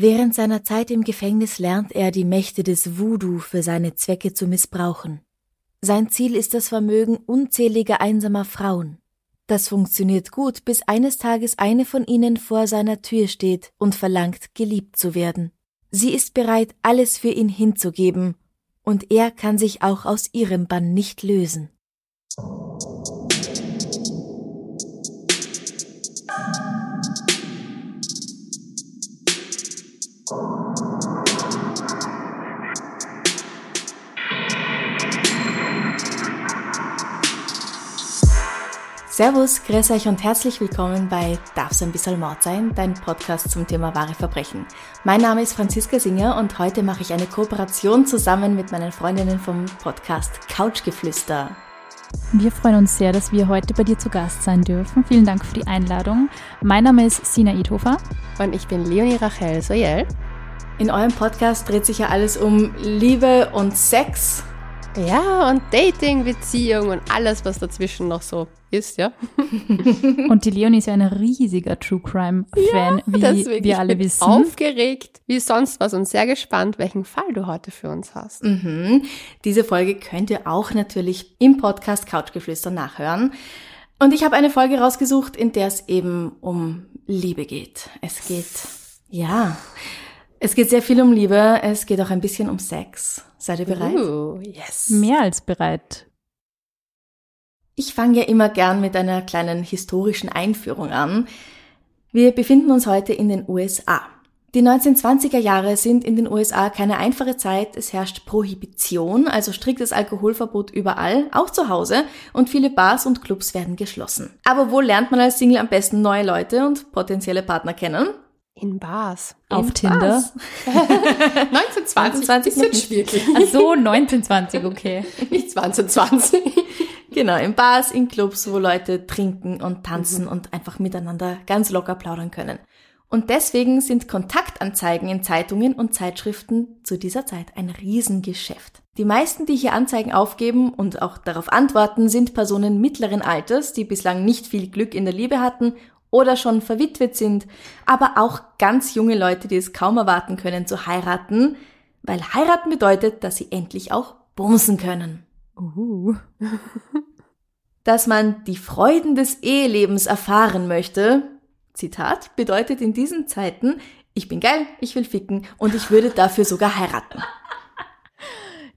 Während seiner Zeit im Gefängnis lernt er die Mächte des Voodoo für seine Zwecke zu missbrauchen. Sein Ziel ist das Vermögen unzähliger einsamer Frauen. Das funktioniert gut, bis eines Tages eine von ihnen vor seiner Tür steht und verlangt, geliebt zu werden. Sie ist bereit, alles für ihn hinzugeben, und er kann sich auch aus ihrem Bann nicht lösen. Servus, grüß euch und herzlich willkommen bei Darf's ein bisschen Mord sein, dein Podcast zum Thema wahre Verbrechen. Mein Name ist Franziska Singer und heute mache ich eine Kooperation zusammen mit meinen Freundinnen vom Podcast Couchgeflüster. Wir freuen uns sehr, dass wir heute bei dir zu Gast sein dürfen. Vielen Dank für die Einladung. Mein Name ist Sina Idhofer. Und ich bin Leonie Rachel Soyel. In eurem Podcast dreht sich ja alles um Liebe und Sex. Ja, und Dating, Beziehung und alles, was dazwischen noch so ist, ja. Und die Leonie ist ja ein riesiger True Crime Fan, Ja, wie deswegen, wir ich alle bin wissen. Aufgeregt, wie sonst was und sehr gespannt, welchen Fall du heute für uns hast. Mhm. Diese Folge könnt ihr auch natürlich im Podcast Couchgeflüster nachhören. Und ich habe eine Folge rausgesucht, in der es eben um Liebe geht. Es geht, ja, es geht sehr viel um Liebe. Es geht auch ein bisschen um Sex. Seid ihr bereit? Uh, yes. Mehr als bereit. Ich fange ja immer gern mit einer kleinen historischen Einführung an. Wir befinden uns heute in den USA. Die 1920er Jahre sind in den USA keine einfache Zeit. Es herrscht Prohibition, also striktes Alkoholverbot überall, auch zu Hause, und viele Bars und Clubs werden geschlossen. Aber wo lernt man als Single am besten neue Leute und potenzielle Partner kennen? In Bars. Auf In Tinder. Bars. 1920 1920 noch ist wirklich. Ach so, 1920, okay. Nicht 2020. Genau, in Bars, in Clubs, wo Leute trinken und tanzen und einfach miteinander ganz locker plaudern können. Und deswegen sind Kontaktanzeigen in Zeitungen und Zeitschriften zu dieser Zeit ein Riesengeschäft. Die meisten, die hier Anzeigen aufgeben und auch darauf antworten, sind Personen mittleren Alters, die bislang nicht viel Glück in der Liebe hatten oder schon verwitwet sind, aber auch ganz junge Leute, die es kaum erwarten können zu heiraten, weil heiraten bedeutet, dass sie endlich auch bumsen können Uh. dass man die Freuden des Ehelebens erfahren möchte, Zitat, bedeutet in diesen Zeiten, ich bin geil, ich will ficken und ich würde dafür sogar heiraten.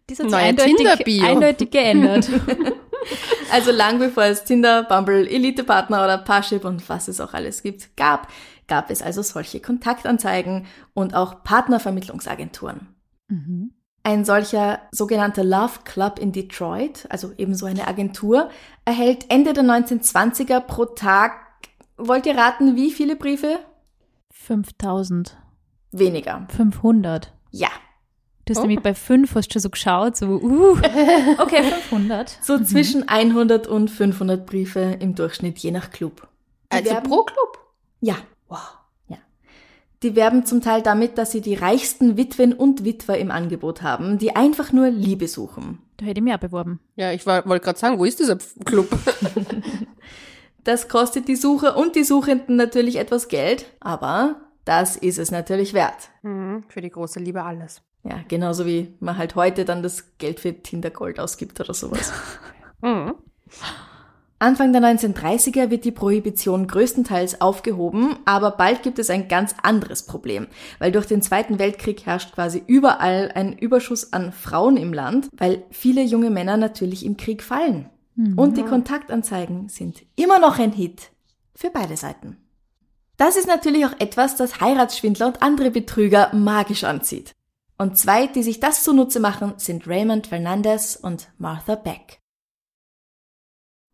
Das hat sich eindeutig, eindeutig geändert. Also lang bevor es Tinder, Bumble, Elite-Partner oder Parship und was es auch alles gibt, gab, gab es also solche Kontaktanzeigen und auch Partnervermittlungsagenturen. mhm. Ein solcher sogenannter Love Club in Detroit, also ebenso eine Agentur, erhält Ende der 1920er pro Tag, wollt ihr raten, wie viele Briefe? 5000. Weniger. 500. Ja. Du hast Oh. nämlich bei 5 hast schon so geschaut, so, uh. Okay, 500. So zwischen 100 und 500 Briefe im Durchschnitt, je nach Club. Die Also werben- pro Club. Ja. Wow. Ja. Die werben zum Teil damit, dass sie die reichsten Witwen und Witwer im Angebot haben, die einfach nur Liebe suchen. Da hätte ich mich auch beworben. Ja, ich wollte gerade sagen, wo ist dieser Club? Das kostet die Suche und die Suchenden natürlich etwas Geld, aber das ist es natürlich wert. Mhm, Für die große Liebe alles. Ja, genauso wie man halt heute dann das Geld für Tinder Gold ausgibt oder sowas. Mhm. Anfang der 1930er wird die Prohibition größtenteils aufgehoben, aber bald gibt es ein ganz anderes Problem, weil durch den Zweiten Weltkrieg herrscht quasi überall ein Überschuss an Frauen im Land, weil viele junge Männer natürlich im Krieg fallen. Und die Kontaktanzeigen sind immer noch ein Hit für beide Seiten. Das ist natürlich auch etwas, das Heiratsschwindler und andere Betrüger magisch anzieht. Und zwei, die sich das zunutze machen, sind Raymond Fernandez und Martha Beck.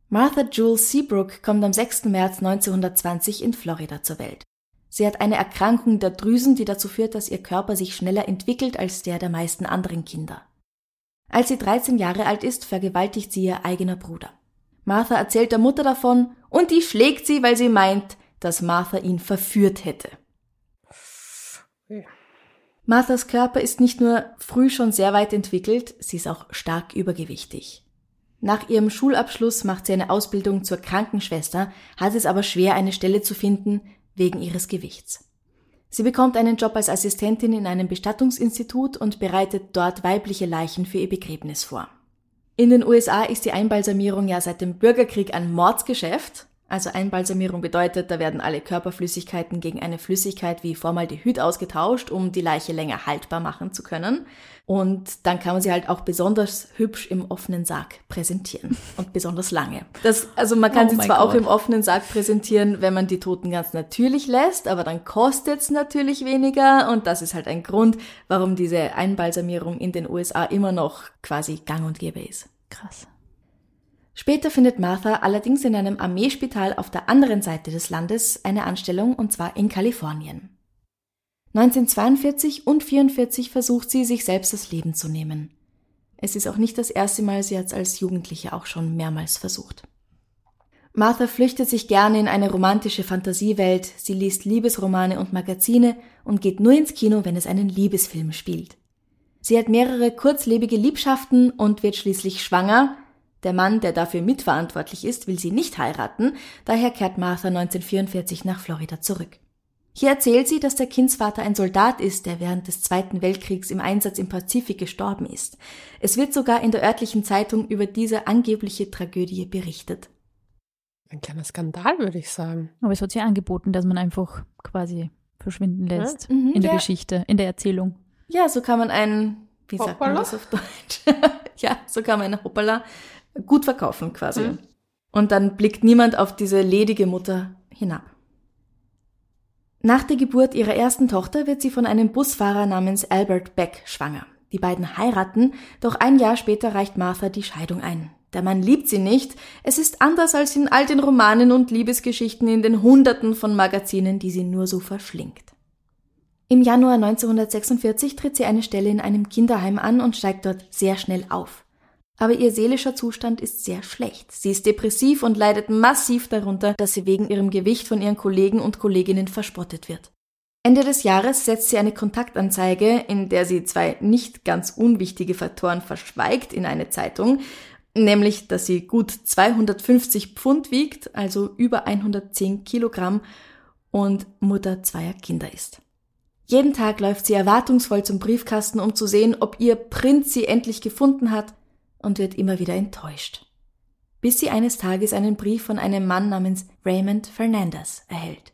Martha Jules Seabrook kommt am 6. März 1920 in Florida zur Welt. Sie hat eine Erkrankung der Drüsen, die dazu führt, dass ihr Körper sich schneller entwickelt als der der meisten anderen Kinder. Als sie 13 Jahre alt ist, vergewaltigt sie ihr eigener Bruder. Martha erzählt der Mutter davon und die schlägt sie, weil sie meint, dass Martha ihn verführt hätte. Marthas Körper ist nicht nur früh schon sehr weit entwickelt, sie ist auch stark übergewichtig. Nach ihrem Schulabschluss macht sie eine Ausbildung zur Krankenschwester, hat es aber schwer, eine Stelle zu finden wegen ihres Gewichts. Sie bekommt einen Job als Assistentin in einem Bestattungsinstitut und bereitet dort weibliche Leichen für ihr Begräbnis vor. In den USA ist die Einbalsamierung ja seit dem Bürgerkrieg ein Mordsgeschäft also Einbalsamierung bedeutet, da werden alle Körperflüssigkeiten gegen eine Flüssigkeit wie Formaldehyd ausgetauscht, um die Leiche länger haltbar machen zu können. Und dann kann man sie halt auch besonders hübsch im offenen Sarg präsentieren und besonders lange. Das, also man kann oh sie zwar God. auch im offenen Sarg präsentieren, wenn man die Toten ganz natürlich lässt, aber dann kostet es natürlich weniger und das ist halt ein Grund, warum diese Einbalsamierung in den USA immer noch quasi gang und gäbe ist. Krass. Später findet Martha allerdings in einem Armeespital auf der anderen Seite des Landes eine Anstellung und zwar in Kalifornien. 1942 und 1944 versucht sie, sich selbst das Leben zu nehmen. Es ist auch nicht das erste Mal, sie hat es als Jugendliche auch schon mehrmals versucht. Martha flüchtet sich gerne in eine romantische Fantasiewelt, sie liest Liebesromane und Magazine und geht nur ins Kino, wenn es einen Liebesfilm spielt. Sie hat mehrere kurzlebige Liebschaften und wird schließlich schwanger, der Mann, der dafür mitverantwortlich ist, will sie nicht heiraten, daher kehrt Martha 1944 nach Florida zurück. Hier erzählt sie, dass der Kindsvater ein Soldat ist, der während des Zweiten Weltkriegs im Einsatz im Pazifik gestorben ist. Es wird sogar in der örtlichen Zeitung über diese angebliche Tragödie berichtet. Ein kleiner Skandal, würde ich sagen. Aber es wird ja angeboten, dass man einfach quasi verschwinden lässt ja? mhm, in der ja. Geschichte, in der Erzählung. Ja, so kann man einen, wie Hoppala? sagt man das auf Deutsch? ja, so kann man einen Hoppala gut verkaufen quasi. Mhm. Und dann blickt niemand auf diese ledige Mutter hinab. Nach der Geburt ihrer ersten Tochter wird sie von einem Busfahrer namens Albert Beck schwanger. Die beiden heiraten, doch ein Jahr später reicht Martha die Scheidung ein. Der Mann liebt sie nicht. Es ist anders als in all den Romanen und Liebesgeschichten in den Hunderten von Magazinen, die sie nur so verschlingt. Im Januar 1946 tritt sie eine Stelle in einem Kinderheim an und steigt dort sehr schnell auf. Aber ihr seelischer Zustand ist sehr schlecht. Sie ist depressiv und leidet massiv darunter, dass sie wegen ihrem Gewicht von ihren Kollegen und Kolleginnen verspottet wird. Ende des Jahres setzt sie eine Kontaktanzeige, in der sie zwei nicht ganz unwichtige Faktoren verschweigt, in eine Zeitung, nämlich, dass sie gut 250 Pfund wiegt, also über 110 Kilogramm und Mutter zweier Kinder ist. Jeden Tag läuft sie erwartungsvoll zum Briefkasten, um zu sehen, ob ihr Prinz sie endlich gefunden hat und wird immer wieder enttäuscht. Bis sie eines Tages einen Brief von einem Mann namens Raymond Fernandez erhält.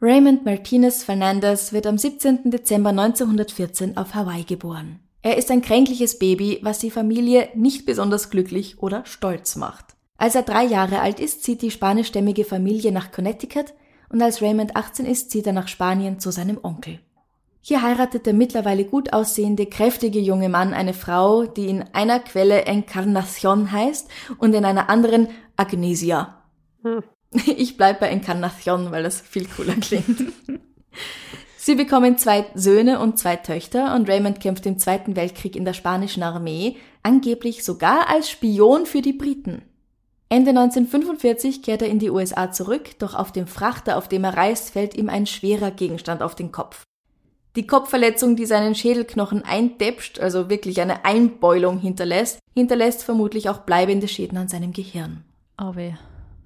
Raymond Martinez Fernandez wird am 17. Dezember 1914 auf Hawaii geboren. Er ist ein kränkliches Baby, was die Familie nicht besonders glücklich oder stolz macht. Als er drei Jahre alt ist, zieht die spanischstämmige Familie nach Connecticut und als Raymond 18 ist, zieht er nach Spanien zu seinem Onkel. Hier heiratet der mittlerweile gut aussehende, kräftige junge Mann eine Frau, die in einer Quelle Encarnacion heißt und in einer anderen Agnesia. Hm. Ich bleib bei Encarnacion, weil das viel cooler klingt. Sie bekommen zwei Söhne und zwei Töchter und Raymond kämpft im Zweiten Weltkrieg in der spanischen Armee, angeblich sogar als Spion für die Briten. Ende 1945 kehrt er in die USA zurück, doch auf dem Frachter, auf dem er reist, fällt ihm ein schwerer Gegenstand auf den Kopf. Die Kopfverletzung, die seinen Schädelknochen eindäpscht, also wirklich eine Einbeulung hinterlässt, hinterlässt vermutlich auch bleibende Schäden an seinem Gehirn. Oh weh.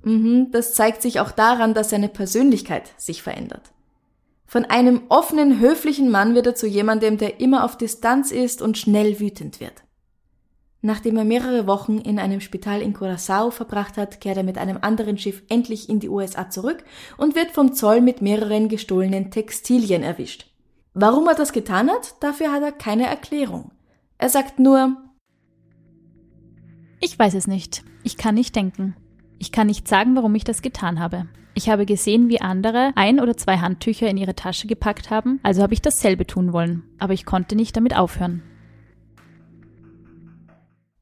Mhm, das zeigt sich auch daran, dass seine Persönlichkeit sich verändert. Von einem offenen, höflichen Mann wird er zu jemandem, der immer auf Distanz ist und schnell wütend wird. Nachdem er mehrere Wochen in einem Spital in Curaçao verbracht hat, kehrt er mit einem anderen Schiff endlich in die USA zurück und wird vom Zoll mit mehreren gestohlenen Textilien erwischt. Warum er das getan hat, dafür hat er keine Erklärung. Er sagt nur Ich weiß es nicht. Ich kann nicht denken. Ich kann nicht sagen, warum ich das getan habe. Ich habe gesehen, wie andere ein oder zwei Handtücher in ihre Tasche gepackt haben, also habe ich dasselbe tun wollen, aber ich konnte nicht damit aufhören.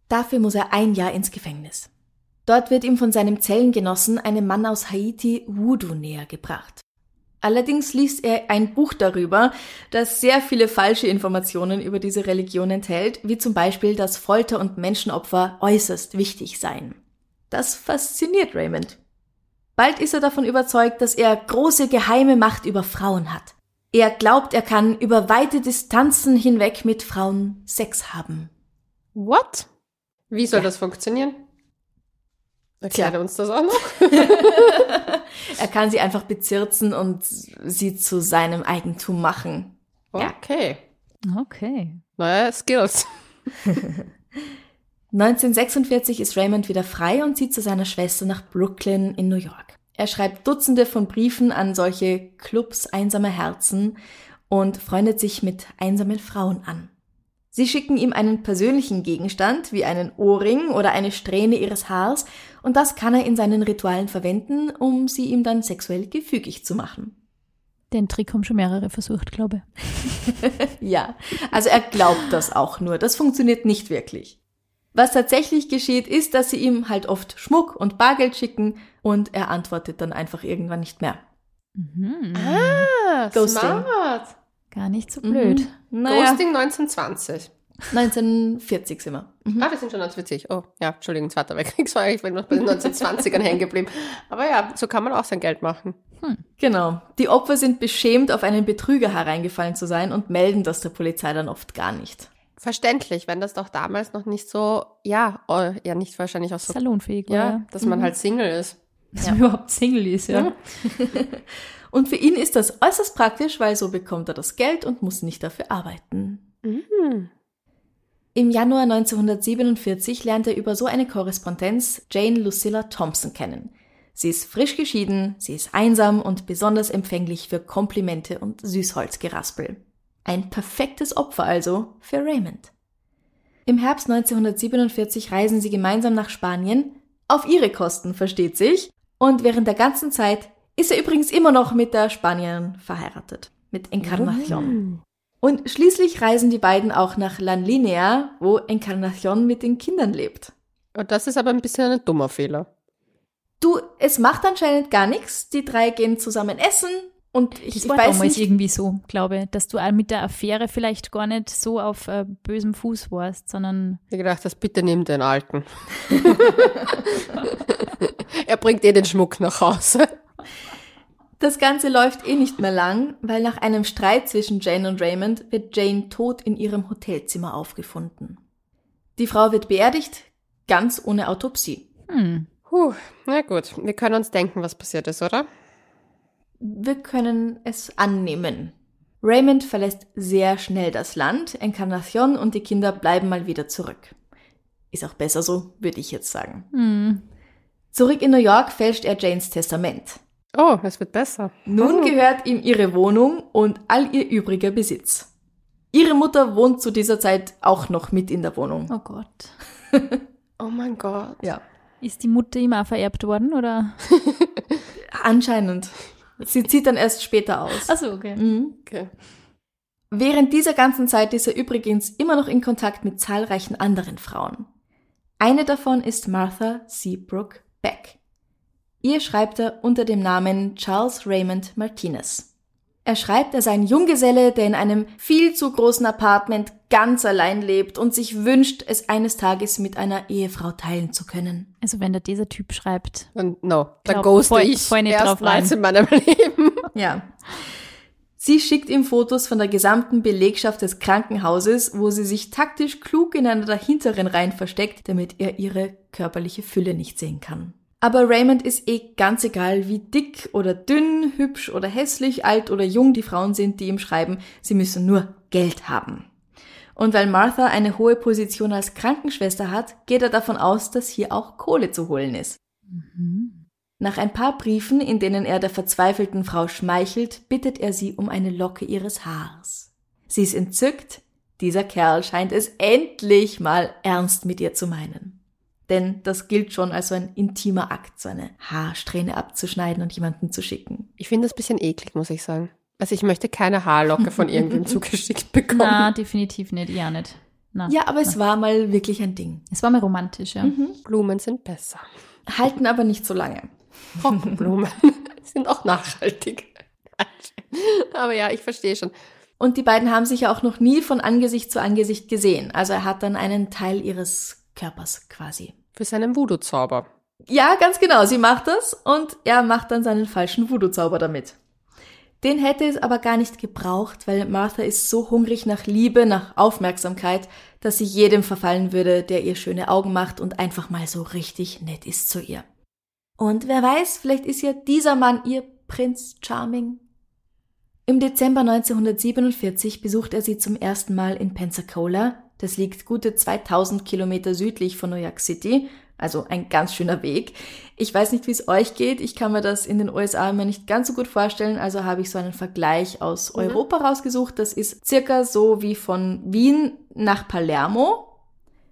Dafür muss er ein Jahr ins Gefängnis. Dort wird ihm von seinem Zellengenossen, einem Mann aus Haiti, Voodoo näher gebracht. Allerdings liest er ein Buch darüber, das sehr viele falsche Informationen über diese Religion enthält, wie zum Beispiel, dass Folter und Menschenopfer äußerst wichtig seien. Das fasziniert Raymond. Bald ist er davon überzeugt, dass er große geheime Macht über Frauen hat. Er glaubt, er kann über weite Distanzen hinweg mit Frauen Sex haben. What? Wie soll Ja. das funktionieren? Erklärt Tja. uns das auch noch? Er kann sie einfach bezirzen und sie zu seinem Eigentum machen. Ja. Okay. Okay. Neue Skills. 1946 ist Raymond wieder frei und zieht zu seiner Schwester nach Brooklyn in New York. Er schreibt Dutzende von Briefen an solche Clubs einsamer Herzen und freundet sich mit einsamen Frauen an. Sie schicken ihm einen persönlichen Gegenstand wie einen Ohrring oder eine Strähne ihres Haars und das kann er in seinen Ritualen verwenden, um sie ihm dann sexuell gefügig zu machen. Den Trick haben schon mehrere versucht, glaube Ja, also er glaubt das auch nur. Das funktioniert nicht wirklich. Was tatsächlich geschieht, ist, dass sie ihm halt oft Schmuck und Bargeld schicken und er antwortet dann einfach irgendwann nicht mehr. ich. Mhm. Ah, Ghosting. smart. Gar nicht so blöd. Mhm. Naja, Ghosting 1920. 1940 sind wir. Mhm. Ah, wir sind schon 1940. Oh, ja, Entschuldigung, Zweiter Weltkrieg. Ich bin noch bei den 1920ern hängen geblieben. Aber ja, so kann man auch sein Geld machen. Genau. Die Opfer sind beschämt, auf einen Betrüger hereingefallen zu sein und melden das der Polizei dann oft gar nicht. Verständlich, wenn das doch damals noch nicht so, ja, oh, ja, nicht wahrscheinlich auch so, Salonfähig war ja, ja. dass man halt Single ist. Dass man überhaupt Single ist, ja. Und für ihn ist das äußerst praktisch, weil so bekommt er das Geld und muss nicht dafür arbeiten. Im Januar 1947 lernt er über so eine Korrespondenz Jane Lucilla Thompson kennen. Sie ist frisch geschieden, sie ist einsam und besonders empfänglich für Komplimente und Süßholzgeraspel. Ein perfektes Opfer also für Raymond. Im Herbst 1947 reisen sie gemeinsam nach Spanien, auf ihre Kosten, versteht sich, und während der ganzen Zeit ist er übrigens immer noch mit der Spanierin verheiratet, mit Encarnacion. Und schließlich reisen die beiden auch nach La Linea, wo Encarnacion mit den Kindern lebt. Und das ist aber ein bisschen ein dummer Fehler. Du, es macht anscheinend gar nichts. Die drei gehen zusammen essen und ich, Das ich war weiß damals nicht. irgendwie so, glaube ich, dass du mit der Affäre vielleicht gar nicht so auf äh, bösem Fuß warst, sondern Ich hab gedacht, das bitte nimm den Alten. er bringt eh den Schmuck nach Hause. Das Ganze läuft eh nicht mehr lang, weil nach einem Streit zwischen Jane und Raymond wird Jane tot in ihrem Hotelzimmer aufgefunden. Die Frau wird beerdigt, ganz ohne Autopsie. hm, Puh, na gut, wir können uns denken, was passiert ist, oder? Wir können es annehmen. Raymond verlässt sehr schnell das Land, Encarnacion und die Kinder bleiben mal wieder zurück. Ist auch besser so, würde ich jetzt sagen. hm. Zurück in New York fälscht er Janes Testament. Oh, es wird besser. Nun Oh. gehört ihm ihre Wohnung und all ihr übriger Besitz. Ihre Mutter wohnt zu dieser Zeit auch noch mit in der Wohnung. Oh Gott. Oh mein Gott. Ja. Ist die Mutter ihm auch vererbt worden, oder? Anscheinend. Sie zieht dann erst später aus. Achso, okay. Mhm. Okay. Während dieser ganzen Zeit ist er übrigens immer noch in Kontakt mit zahlreichen anderen Frauen. Eine davon ist Martha Seabrook Beck. Ihr schreibt er unter dem Namen Charles Raymond Martinez. Er schreibt, er sei ein Junggeselle, der in einem viel zu großen Apartment ganz allein lebt und sich wünscht, es eines Tages mit einer Ehefrau teilen zu können. Also wenn da dieser Typ schreibt. Und no, da ghoste voll- ich voll nicht drauf rein. in meinem Leben. Ja. Sie schickt ihm Fotos von der gesamten Belegschaft des Krankenhauses, wo sie sich taktisch klug in einer der hinteren Reihen versteckt, damit er ihre körperliche Fülle nicht sehen kann. Aber Raymond ist eh ganz egal, wie dick oder dünn, hübsch oder hässlich, alt oder jung die Frauen sind, die ihm schreiben, sie müssen nur Geld haben. Und weil Martha eine hohe Position als Krankenschwester hat, geht er davon aus, dass hier auch Kohle zu holen ist. Nach ein paar Briefen, in denen er der verzweifelten Frau schmeichelt, bittet er sie um eine Locke ihres Haars. Sie ist entzückt, dieser Kerl scheint es endlich mal ernst mit ihr zu meinen. Denn das gilt schon als so ein intimer Akt, so eine Haarsträhne abzuschneiden und jemanden zu schicken. Ich finde das ein bisschen eklig, muss ich sagen. Also ich möchte keine Haarlocke von irgendwem zugeschickt bekommen. Na, definitiv nicht, ja nicht. Na. Ja, aber es war mal wirklich ein Ding. Es war mir romantisch, ja. Blumen sind besser. halten aber nicht so lange. Trockenblumen sind auch nachhaltig. Aber ja, ich verstehe schon. Und die beiden haben sich ja auch noch nie von Angesicht zu Angesicht gesehen. Also er hat dann einen Teil ihres Körpers quasi. Für seinen Voodoo-Zauber. Ja, ganz genau. Sie macht das und er macht dann seinen falschen Voodoo-Zauber damit. Den hätte es aber gar nicht gebraucht, weil Martha ist so hungrig nach Liebe, nach Aufmerksamkeit, dass sie jedem verfallen würde, der ihr schöne Augen macht und einfach mal so richtig nett ist zu ihr. Und wer weiß, vielleicht ist ja dieser Mann ihr Prinz Charming. Im Dezember 1947 besucht er sie zum ersten Mal in Pensacola. Das liegt gute 2000 Kilometer südlich von New York City, also ein ganz schöner Weg. Ich weiß nicht, wie es euch geht. Ich kann mir das in den USA immer nicht ganz so gut vorstellen. Also habe ich so einen Vergleich aus Mhm. Europa rausgesucht. Das ist circa so wie von Wien nach Palermo.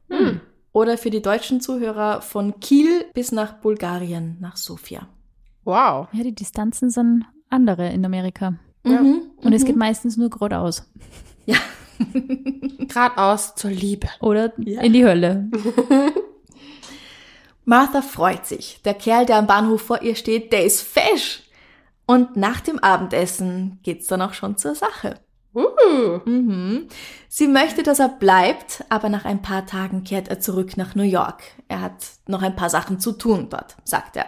Hm. Oder für die deutschen Zuhörer von Kiel bis nach Bulgarien, nach Sofia. Wow. Ja, die Distanzen sind andere in Amerika. Mhm, Und es mhm. geht meistens nur geradeaus. Ja. Geradeaus zur Liebe. Oder Ja. in die Hölle. Martha freut sich. Der Kerl, der am Bahnhof vor ihr steht, der ist fesch. Und nach dem Abendessen geht's dann auch schon zur Sache. Uh. Mhm. Sie möchte, dass er bleibt, aber nach ein paar Tagen kehrt er zurück nach New York. Er hat noch ein paar Sachen zu tun dort, sagt er.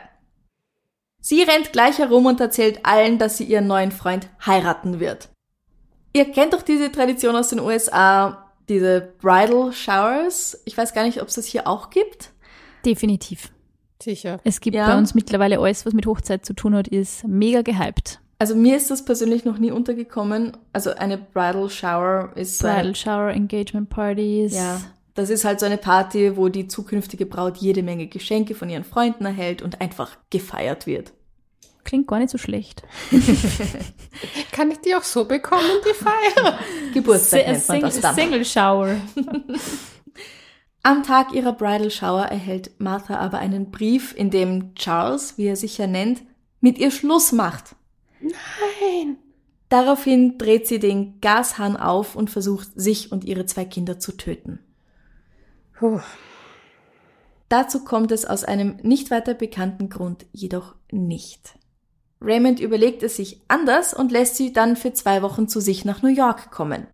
Sie rennt gleich herum und erzählt allen, dass sie ihren neuen Freund heiraten wird. Ihr kennt doch diese Tradition aus den USA, diese Bridal Showers. Ich weiß gar nicht, ob es das hier auch gibt. Definitiv. Sicher. Es gibt Ja. bei uns mittlerweile alles, was mit Hochzeit zu tun hat, ist mega gehypt. Also mir ist das persönlich noch nie untergekommen. Also eine Bridal Shower ist so Bridal Shower, Engagement Parties. Ja, das ist halt so eine Party, wo die zukünftige Braut jede Menge Geschenke von ihren Freunden erhält und einfach gefeiert wird. Klingt gar nicht so schlecht. Kann ich die auch so bekommen, die Feier? Geburtstag nennt man das dann. Single Shower. Am Tag ihrer Bridal Shower erhält Martha aber einen Brief, in dem Charles, wie er sich ja nennt, mit ihr Schluss macht. Nein. Daraufhin dreht sie den Gashahn auf und versucht, sich und ihre zwei Kinder zu töten. Puh. Dazu kommt es aus einem nicht weiter bekannten Grund jedoch nicht. Raymond überlegt es sich anders und lässt sie dann für zwei Wochen zu sich nach New York kommen.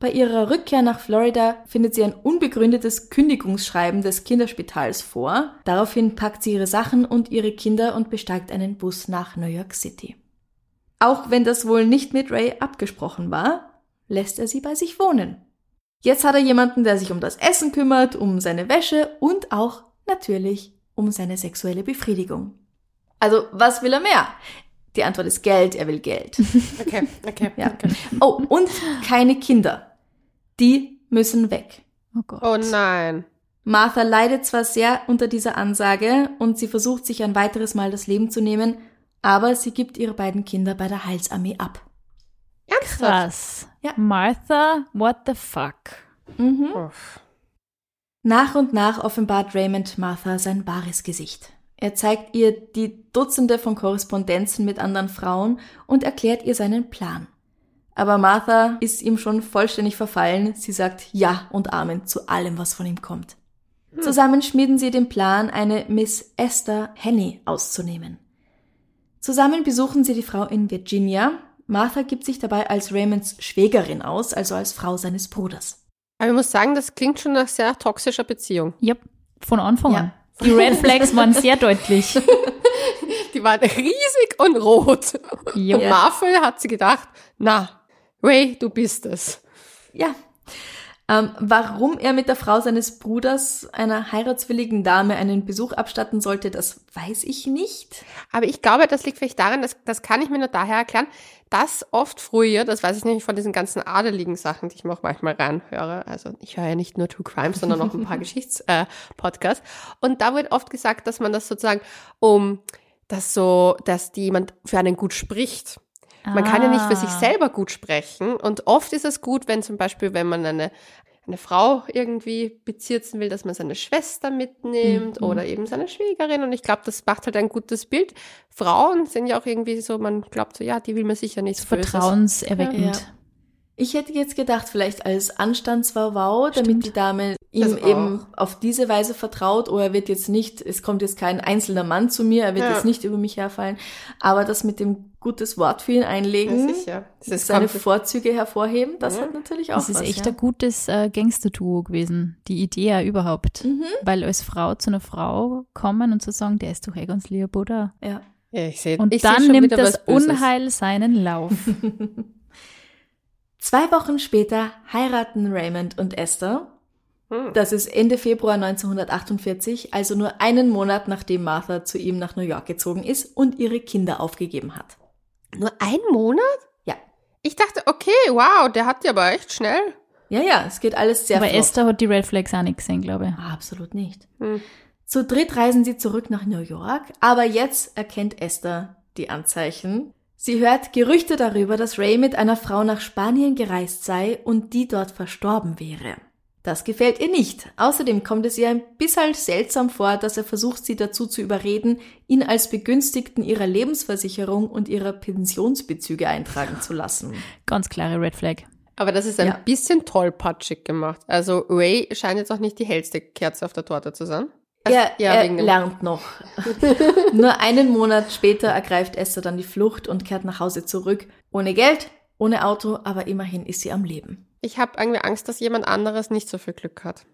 Bei ihrer Rückkehr nach Florida findet sie ein unbegründetes Kündigungsschreiben des Kinderspitals vor. Daraufhin packt sie ihre Sachen und ihre Kinder und besteigt einen Bus nach New York City. Auch wenn das wohl nicht mit Ray abgesprochen war, lässt er sie bei sich wohnen. Jetzt hat er jemanden, der sich um das Essen kümmert, um seine Wäsche und auch natürlich um seine sexuelle Befriedigung. Also, was will er mehr? Die Antwort ist Geld, er will Geld. Okay, okay. Ja. okay. Oh, und keine Kinder. Die müssen weg. Oh Gott. Oh nein. Martha leidet zwar sehr unter dieser Ansage und sie versucht sich ein weiteres Mal das Leben zu nehmen, aber sie gibt ihre beiden Kinder bei der Heilsarmee ab. Ernsthaft? Krass. Ja. Martha, what the fuck? Mhm. Uff. Nach und nach offenbart Raymond Martha sein wahres Gesicht. Er zeigt ihr die Dutzende von Korrespondenzen mit anderen Frauen und erklärt ihr seinen Plan. Aber Martha ist ihm schon vollständig verfallen. Sie sagt Ja und Amen zu allem, was von ihm kommt. Zusammen schmieden sie den Plan, eine Miss Esther Henny auszunehmen. Zusammen besuchen sie die Frau in Virginia. Martha gibt sich dabei als Raymonds Schwägerin aus, also als Frau seines Bruders. Aber ich muss sagen, das klingt schon nach sehr toxischer Beziehung. Yep, von Anfang Ja. an. Die Red Flags waren sehr deutlich. Die waren riesig und rot. Jo. Und Marvel hat sie gedacht, na, Ray, du bist es. Ja. Ähm, warum er mit der Frau seines Bruders, einer heiratswilligen Dame, einen Besuch abstatten sollte, das weiß ich nicht. Aber ich glaube, das liegt vielleicht daran, dass, das kann ich mir nur daher erklären, dass oft früher, das weiß ich nämlich von diesen ganzen adeligen Sachen, die ich mir auch manchmal reinhöre, also ich höre ja nicht nur True Crime, sondern auch ein paar Geschichtspodcasts, äh, und da wird oft gesagt, dass man das sozusagen um, dass so, dass die jemand für einen gut spricht. Man kann ja nicht für sich Ah. selber gut sprechen. Und oft ist es gut, wenn zum Beispiel, wenn man eine, eine Frau irgendwie bezirzen will, dass man seine Schwester mitnimmt Mhm. oder eben seine Schwägerin. Und ich glaube, das macht halt ein gutes Bild. Frauen sind ja auch irgendwie so, man glaubt so, ja, die will mir sicher nichts Böses. Vertrauenserweckend. Ja. Ich hätte jetzt gedacht, vielleicht als Anstandswauwau, damit die Dame ihm eben auf diese Weise vertraut, oh, er wird jetzt nicht, es kommt jetzt kein einzelner Mann zu mir, er wird Ja. jetzt nicht über mich herfallen, aber das mit dem gutes Wort für ihn einlegen, Ja, sicher. Das ist seine Vorzüge hervorheben, das Ja. hat natürlich auch Das ist was, echt ja. ein gutes äh, Gangster-Duo gewesen. Die Idee ja überhaupt. Mhm. Weil als Frau zu einer Frau kommen und zu sagen, der ist doch eh ganz lieb, oder? Ja. Ja, ich sehe Und ich seh dann schon nimmt das was. Unheil seinen Lauf. Zwei Wochen später heiraten Raymond und Esther. Hm. Das ist Ende Februar 1948, also nur einen Monat nachdem Martha zu ihm nach New York gezogen ist und ihre Kinder aufgegeben hat. Nur ein Monat? Ja. Ich dachte, okay, wow, der hat die aber echt schnell. Ja, ja, es geht alles sehr Aber flott. Esther hat die Red Flags auch nicht gesehen, glaube ich. Ah, Absolut nicht. Hm. Zu dritt reisen sie zurück nach New York, aber jetzt erkennt Esther die Anzeichen. Sie hört Gerüchte darüber, dass Ray mit einer Frau nach Spanien gereist sei und die dort verstorben wäre. Das gefällt ihr nicht. Außerdem kommt es ihr ein bisschen seltsam vor, dass er versucht, sie dazu zu überreden, ihn als Begünstigten ihrer Lebensversicherung und ihrer Pensionsbezüge eintragen zu lassen. Ganz klare Red Flag. Aber das ist ein Ja. bisschen tollpatschig gemacht. Also Ray scheint jetzt auch nicht die hellste Kerze auf der Torte zu sein. Also, Er, ja, er lernt noch. Nur einen Monat später ergreift Esther dann die Flucht und kehrt nach Hause zurück. Ohne Geld, ohne Auto, aber immerhin ist sie am Leben. Ich habe irgendwie Angst, dass jemand anderes nicht so viel Glück hat.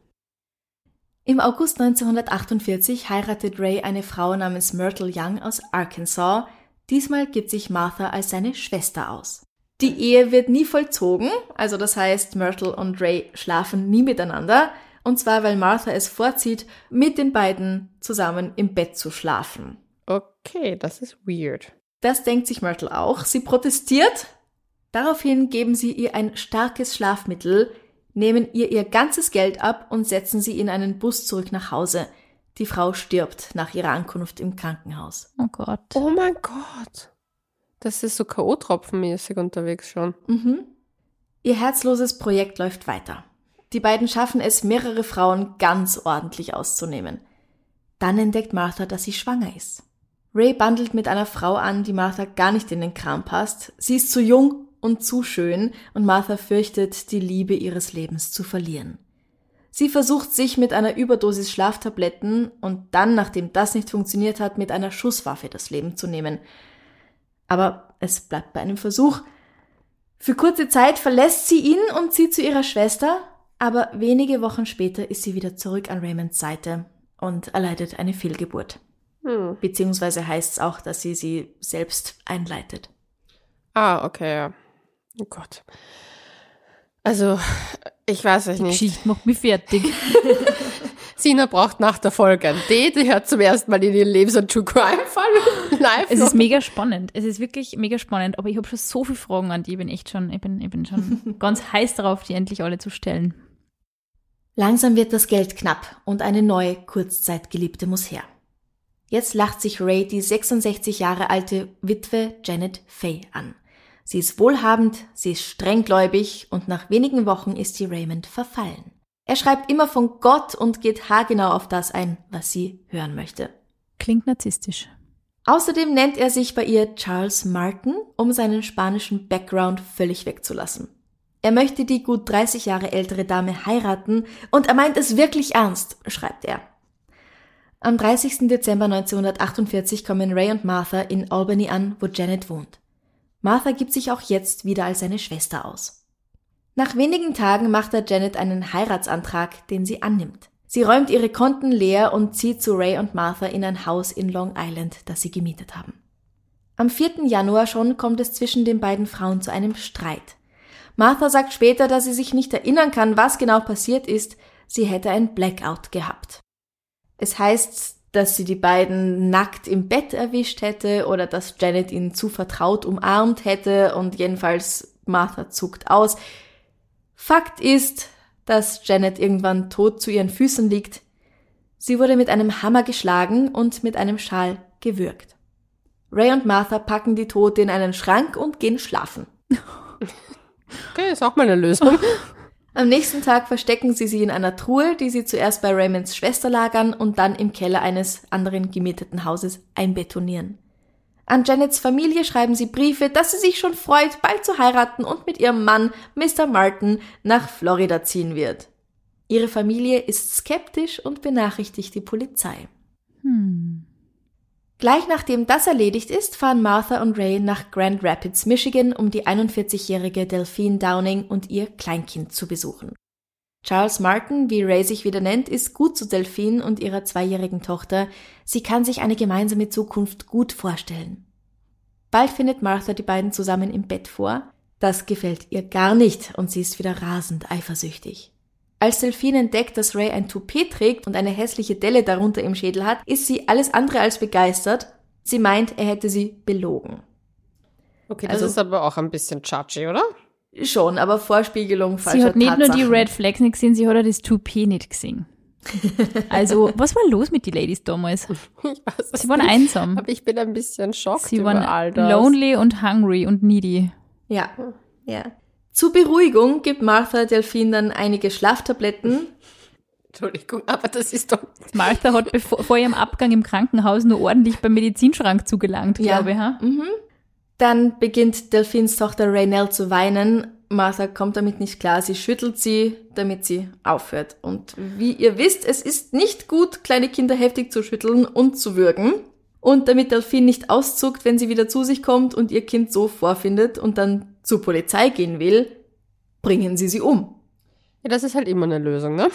Im August 1948 heiratet Ray eine Frau namens Myrtle Young aus Arkansas. Diesmal gibt sich Martha als seine Schwester aus. Die Ehe wird nie vollzogen, also das heißt, Myrtle und Ray schlafen nie miteinander, und zwar weil Martha es vorzieht, mit den beiden zusammen im Bett zu schlafen. Okay, das ist weird. Das denkt sich Myrtle auch. Sie protestiert. Daraufhin geben sie ihr ein starkes Schlafmittel, nehmen ihr ihr ganzes Geld ab und setzen sie in einen Bus zurück nach Hause. Die Frau stirbt nach ihrer Ankunft im Krankenhaus. Oh Gott. Oh mein Gott. Das ist so K.O.-Tropfenmäßig unterwegs schon. Mhm. Ihr herzloses Projekt läuft weiter. Die beiden schaffen es, mehrere Frauen ganz ordentlich auszunehmen. Dann entdeckt Martha, dass sie schwanger ist. Ray bandelt mit einer Frau an, die Martha gar nicht in den Kram passt. Sie ist zu jung und zu schön und Martha fürchtet, die Liebe ihres Lebens zu verlieren. Sie versucht sich mit einer Überdosis Schlaftabletten und dann, nachdem das nicht funktioniert hat, mit einer Schusswaffe das Leben zu nehmen. Aber es bleibt bei einem Versuch. Für kurze Zeit verlässt sie ihn und zieht zu ihrer Schwester, aber wenige Wochen später ist sie wieder zurück an Raymonds Seite und erleidet eine Fehlgeburt. Hm. Beziehungsweise heißt es auch, dass sie sie selbst einleitet. Ah, okay, ja. Oh Gott. Also, ich weiß es Die nicht. Geschichte macht mich fertig. Sina braucht nach der Folge ein Date. Die hört zum ersten Mal in ihrem Leben so einen True Crime Fall live. Es noch. ist mega spannend. Es ist wirklich mega spannend. Aber ich habe schon so viele Fragen an die. Ich bin echt schon, ich bin, ich bin schon ganz heiß darauf, die endlich alle zu stellen. Langsam wird das Geld knapp und eine neue Kurzzeitgeliebte muss her. Jetzt lacht sich Ray die 66 Jahre alte Witwe Janet Fay an. Sie ist wohlhabend, sie ist strenggläubig und nach wenigen Wochen ist sie Raymond verfallen. Er schreibt immer von Gott und geht haargenau auf das ein, was sie hören möchte. Klingt narzisstisch. Außerdem nennt er sich bei ihr Charles Martin, um seinen spanischen Background völlig wegzulassen. Er möchte die gut 30 Jahre ältere Dame heiraten und er meint es wirklich ernst, schreibt er. Am 30. Dezember 1948 kommen Ray und Martha in Albany an, wo Janet wohnt. Martha gibt sich auch jetzt wieder als seine Schwester aus. Nach wenigen Tagen macht er Janet einen Heiratsantrag, den sie annimmt. Sie räumt ihre Konten leer und zieht zu Ray und Martha in ein Haus in Long Island, das sie gemietet haben. Am 4. Januar schon kommt es zwischen den beiden Frauen zu einem Streit. Martha sagt später, dass sie sich nicht erinnern kann, was genau passiert ist, sie hätte ein Blackout gehabt. Es heißt, dass sie die beiden nackt im Bett erwischt hätte oder dass Janet ihn zu vertraut umarmt hätte und jedenfalls Martha zuckt aus. Fakt ist, dass Janet irgendwann tot zu ihren Füßen liegt. Sie wurde mit einem Hammer geschlagen und mit einem Schal gewürgt. Ray und Martha packen die Tote in einen Schrank und gehen schlafen. Okay, ist auch mal eine Lösung. Am nächsten Tag verstecken sie sie in einer Truhe, die sie zuerst bei Raymonds Schwester lagern und dann im Keller eines anderen gemieteten Hauses einbetonieren. An Janets Familie schreiben sie Briefe, dass sie sich schon freut, bald zu heiraten und mit ihrem Mann, Mr. Martin, nach Florida ziehen wird. Ihre Familie ist skeptisch und benachrichtigt die Polizei. Hm. Gleich nachdem das erledigt ist, fahren Martha und Ray nach Grand Rapids, Michigan, um die 41-jährige Delphine Downing und ihr Kleinkind zu besuchen. Charles Martin, wie Ray sich wieder nennt, ist gut zu Delphine und ihrer zweijährigen Tochter. Sie kann sich eine gemeinsame Zukunft gut vorstellen. Bald findet Martha die beiden zusammen im Bett vor. Das gefällt ihr gar nicht und sie ist wieder rasend eifersüchtig. Als Delphine entdeckt, dass Ray ein Toupet trägt und eine hässliche Delle darunter im Schädel hat, ist sie alles andere als begeistert. Sie meint, er hätte sie belogen. Okay, das Also- ist aber auch ein bisschen chargy, oder? Schon, aber Vorspiegelung falscher Sie hat nicht nur die Tatsachen. Red Flags nicht gesehen, sie hat auch das Toupet nicht gesehen. Also, was war los mit den Ladies damals? Ich weiß Sie waren nicht. einsam. Aber ich bin ein bisschen schockt Sie über waren all das. lonely und hungry und needy. Ja, ja. Zur Beruhigung gibt Martha Delphine dann einige Schlaftabletten. Entschuldigung, aber das ist doch. Martha hat bevor, vor ihrem Abgang im Krankenhaus nur ordentlich beim Medizinschrank zugelangt, Ja. glaube ich. Ha? Mhm. Dann beginnt Delphines Tochter Raynell zu weinen. Martha kommt damit nicht klar. Sie schüttelt sie, damit sie aufhört. Und wie ihr wisst, es ist nicht gut, kleine Kinder heftig zu schütteln und zu würgen. Und damit Delphine nicht auszuckt, wenn sie wieder zu sich kommt und ihr Kind so vorfindet und dann zur Polizei gehen will, bringen sie sie um. Ja, das ist halt immer eine Lösung, ne?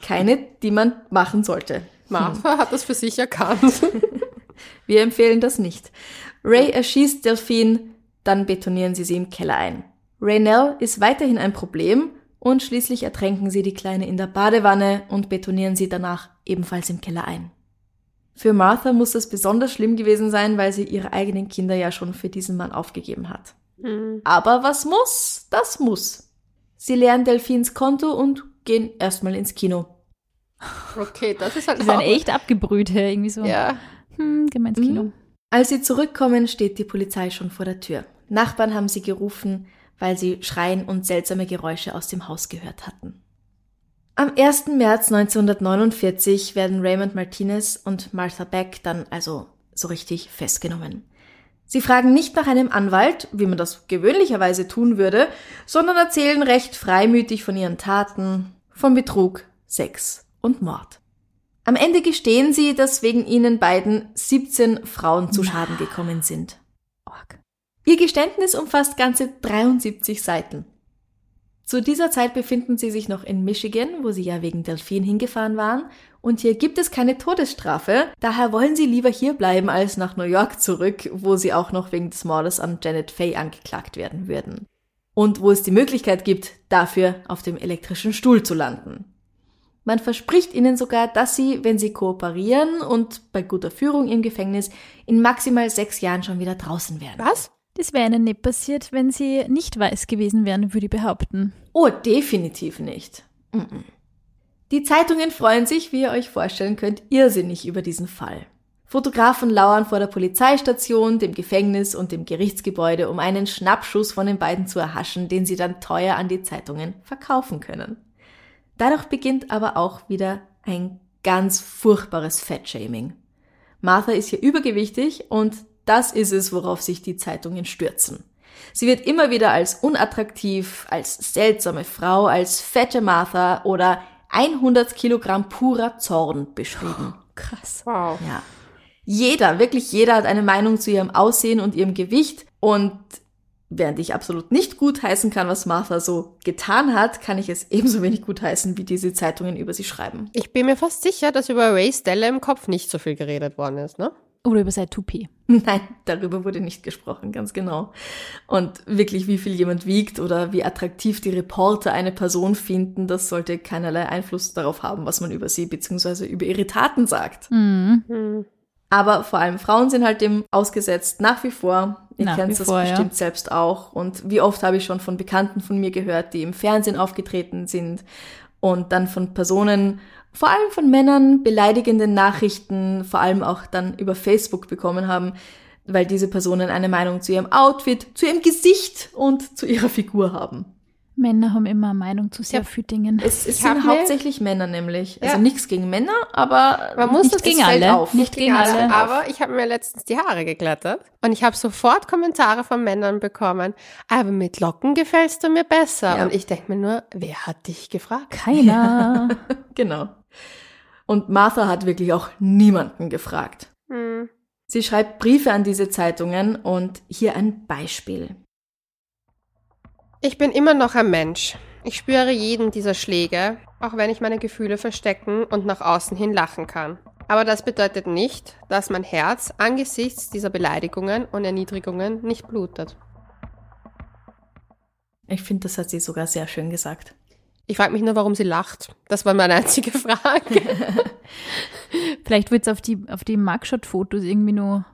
Keine, die man machen sollte. Martha hat das für sich erkannt. Wir empfehlen das nicht. Ray erschießt Delphine, dann betonieren sie sie im Keller ein. Raynell ist weiterhin ein Problem und schließlich ertränken sie die Kleine in der Badewanne und betonieren sie danach ebenfalls im Keller ein. Für Martha muss das besonders schlimm gewesen sein, weil sie ihre eigenen Kinder ja schon für diesen Mann aufgegeben hat. Hm. Aber was muss, das muss. Sie leeren Delphins Konto und gehen erstmal ins Kino. Okay, das ist halt Die sind auch- echt abgebrüht, irgendwie so. Ja. Hm, gehen wir ins Kino. Mhm. Als sie zurückkommen, steht die Polizei schon vor der Tür. Nachbarn haben sie gerufen, weil sie Schreien und seltsame Geräusche aus dem Haus gehört hatten. Am 1. März 1949 werden Raymond Martinez und Martha Beck dann also so richtig festgenommen. Sie fragen nicht nach einem Anwalt, wie man das gewöhnlicherweise tun würde, sondern erzählen recht freimütig von ihren Taten, von Betrug, Sex und Mord. Am Ende gestehen sie, dass wegen ihnen beiden 17 Frauen zu Schaden gekommen sind. Ihr Geständnis umfasst ganze 73 Seiten. Zu dieser Zeit befinden sie sich noch in Michigan, wo sie ja wegen Delfin hingefahren waren, und hier gibt es keine Todesstrafe, daher wollen sie lieber hier bleiben als nach New York zurück, wo sie auch noch wegen des Mordes an Janet Fay angeklagt werden würden. Und wo es die Möglichkeit gibt, dafür auf dem elektrischen Stuhl zu landen. Man verspricht ihnen sogar, dass sie, wenn sie kooperieren und bei guter Führung im Gefängnis, in maximal sechs Jahren schon wieder draußen wären. Was? Das wäre ihnen nicht passiert, wenn sie nicht weiß gewesen wären, würde ich behaupten. Oh, definitiv nicht. Die Zeitungen freuen sich, wie ihr euch vorstellen könnt, irrsinnig über diesen Fall. Fotografen lauern vor der Polizeistation, dem Gefängnis und dem Gerichtsgebäude, um einen Schnappschuss von den beiden zu erhaschen, den sie dann teuer an die Zeitungen verkaufen können. Dadurch beginnt aber auch wieder ein ganz furchtbares Fettshaming. Martha ist hier übergewichtig und das ist es, worauf sich die Zeitungen stürzen. Sie wird immer wieder als unattraktiv, als seltsame Frau, als fette Martha oder 100 Kilogramm purer Zorn beschrieben. Krass. Wow. Ja. Jeder, wirklich jeder hat eine Meinung zu ihrem Aussehen und ihrem Gewicht und während ich absolut nicht gut heißen kann, was Martha so getan hat, kann ich es ebenso wenig gut heißen, wie diese Zeitungen über sie schreiben. Ich bin mir fast sicher, dass über Ray Stella im Kopf nicht so viel geredet worden ist, ne? Oder über sein Toupet. Nein, darüber wurde nicht gesprochen, ganz genau. Und wirklich, wie viel jemand wiegt oder wie attraktiv die Reporter eine Person finden, das sollte keinerlei Einfluss darauf haben, was man über sie bzw. über ihre Taten sagt. Mhm. Hm. Aber vor allem Frauen sind halt dem ausgesetzt, nach wie vor. Ihr kennt wie das vor, ja. bestimmt selbst auch. Und wie oft habe ich schon von Bekannten von mir gehört, die im Fernsehen aufgetreten sind und dann von Personen, vor allem von Männern, beleidigende Nachrichten, vor allem auch dann über Facebook bekommen haben, weil diese Personen eine Meinung zu ihrem Outfit, zu ihrem Gesicht und zu ihrer Figur haben. Männer haben immer eine Meinung zu sehr Ja. vielen Dingen. Es, es sind mir- hauptsächlich Männer nämlich. Also Ja. nichts gegen Männer, aber Man muss nicht das- gegen alle. auf. Nicht gegen Also, alle. aber ich habe mir letztens die Haare geglättet und ich habe sofort Kommentare von Männern bekommen. Aber mit Locken gefällst du mir besser. Ja. Und ich denke mir nur, wer hat dich gefragt? Keiner. Genau. Und Martha hat wirklich auch niemanden gefragt. Hm. Sie schreibt Briefe an diese Zeitungen und hier ein Beispiel. Ich bin immer noch ein Mensch. Ich spüre jeden dieser Schläge, auch wenn ich meine Gefühle verstecken und nach außen hin lachen kann. Aber das bedeutet nicht, dass mein Herz angesichts dieser Beleidigungen und Erniedrigungen nicht blutet. Ich finde, das hat sie sogar sehr schön gesagt. Ich frage mich nur, warum sie lacht. Das war meine einzige Frage. Vielleicht wird es auf die, auf die Mugshot-Fotos irgendwie nur.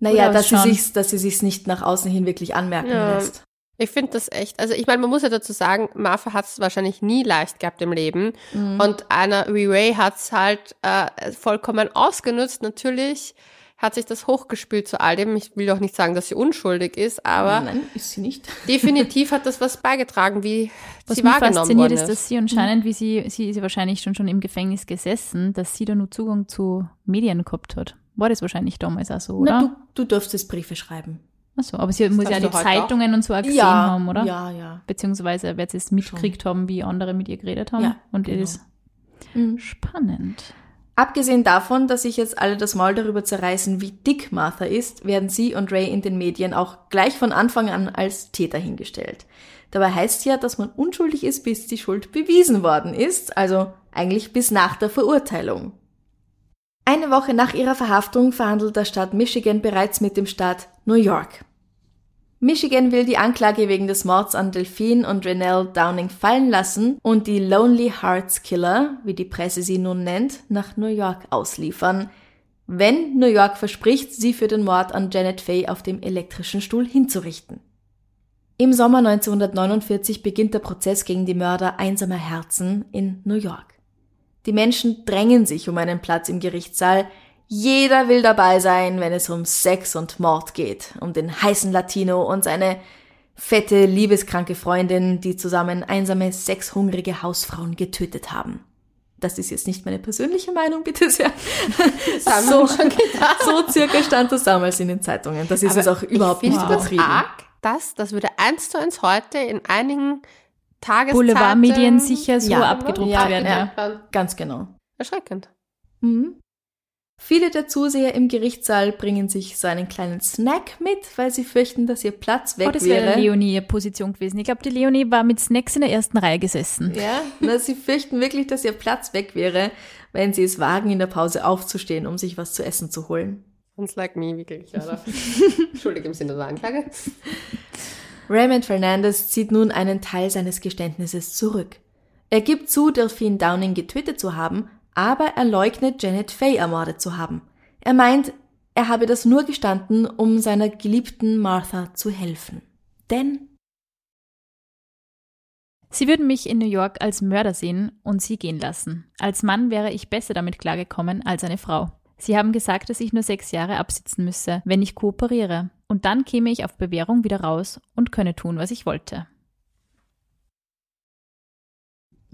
Naja, dass sie ausschauen. sich, dass sie sich nicht nach außen hin wirklich anmerken Ja. lässt. Ich finde das echt, also ich meine, man muss ja dazu sagen, Martha hat es wahrscheinlich nie leicht gehabt im Leben. Und einer wie Ray hat es halt äh, vollkommen ausgenutzt. Natürlich hat sich das hochgespült zu all dem. Ich will auch nicht sagen, dass sie unschuldig ist, aber Nein, ist sie nicht. definitiv hat das was beigetragen, wie Was sie mich wahrgenommen fasziniert worden ist, ist. dass sie anscheinend, wie sie, sie ist ja wahrscheinlich schon, schon im Gefängnis gesessen, dass sie da nur Zugang zu Medien gehabt hat. War das wahrscheinlich damals auch so, oder? Na, du, du durftest Briefe schreiben. Achso, aber sie muss ja die Zeitungen und so auch gesehen haben, oder? Ja, ja. Beziehungsweise wird sie es mitgekriegt haben, wie andere mit ihr geredet haben. Ja, und genau. es ist Mhm. spannend. Abgesehen davon, dass sich jetzt alle das Maul darüber zerreißen, wie dick Martha ist, werden sie und Ray in den Medien auch gleich von Anfang an als Täter hingestellt. Dabei heißt ja, dass man unschuldig ist, bis die Schuld bewiesen worden ist, also eigentlich bis nach der Verurteilung. Eine Woche nach ihrer Verhaftung verhandelt der Staat Michigan bereits mit dem Staat New York. Michigan will die Anklage wegen des Mords an Delphine und Renelle Downing fallen lassen und die Lonely Hearts Killer, wie die Presse sie nun nennt, nach New York ausliefern, wenn New York verspricht, sie für den Mord an Janet Fay auf dem elektrischen Stuhl hinzurichten. Im Sommer 1949 beginnt der Prozess gegen die Mörder einsamer Herzen in New York. Die Menschen drängen sich um einen Platz im Gerichtssaal, jeder will dabei sein, wenn es um Sex und Mord geht, um den heißen Latino und seine fette, liebeskranke Freundin, die zusammen einsame, sexhungrige Hausfrauen getötet haben. Das ist jetzt nicht meine persönliche Meinung, bitte sehr. Das haben so, wir schon gedacht. so circa stand das damals in den Zeitungen. Das ist es auch überhaupt ich nicht finde das übertrieben. arg, dass das würde eins zu eins heute in einigen Tageszeitungen Boulevardmedien sicher so Ja. abgedruckt Ja, werden. ja. Ja. Ganz genau. Erschreckend. Mhm. Viele der Zuseher im Gerichtssaal bringen sich so einen kleinen Snack mit, weil sie fürchten, dass ihr Platz weg Oh, das wäre wäre. Leonie ihre Position gewesen. Ich glaube, die Leonie war mit Snacks in der ersten Reihe gesessen. Ja, na, sie fürchten wirklich, dass ihr Platz weg wäre, wenn sie es wagen, in der Pause aufzustehen, um sich was zu essen zu holen. Sounds like me, wirklich, oder? Schuldig im Sinne der Anklage. Raymond Fernandez zieht nun einen Teil seines Geständnisses zurück. Er gibt zu, Delphine Downing getötet zu haben, aber er leugnet, Janet Fay ermordet zu haben. Er meint, er habe das nur gestanden, um seiner geliebten Martha zu helfen. Denn Sie würden mich in New York als Mörder sehen und sie gehen lassen. Als Mann wäre ich besser damit klargekommen als eine Frau. Sie haben gesagt, dass ich nur sechs Jahre absitzen müsse, wenn ich kooperiere. Und dann käme ich auf Bewährung wieder raus und könne tun, was ich wollte.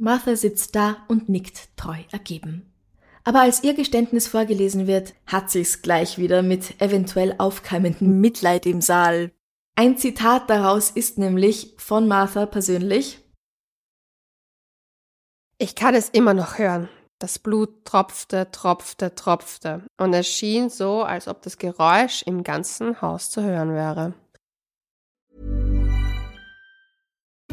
Martha sitzt da und nickt treu ergeben. Aber als ihr Geständnis vorgelesen wird, hat sich's gleich wieder mit eventuell aufkeimendem Mitleid im Saal. Ein Zitat daraus ist nämlich von Martha persönlich. Ich kann es immer noch hören. Das Blut tropfte, tropfte, tropfte. Und es schien so, als ob das Geräusch im ganzen Haus zu hören wäre.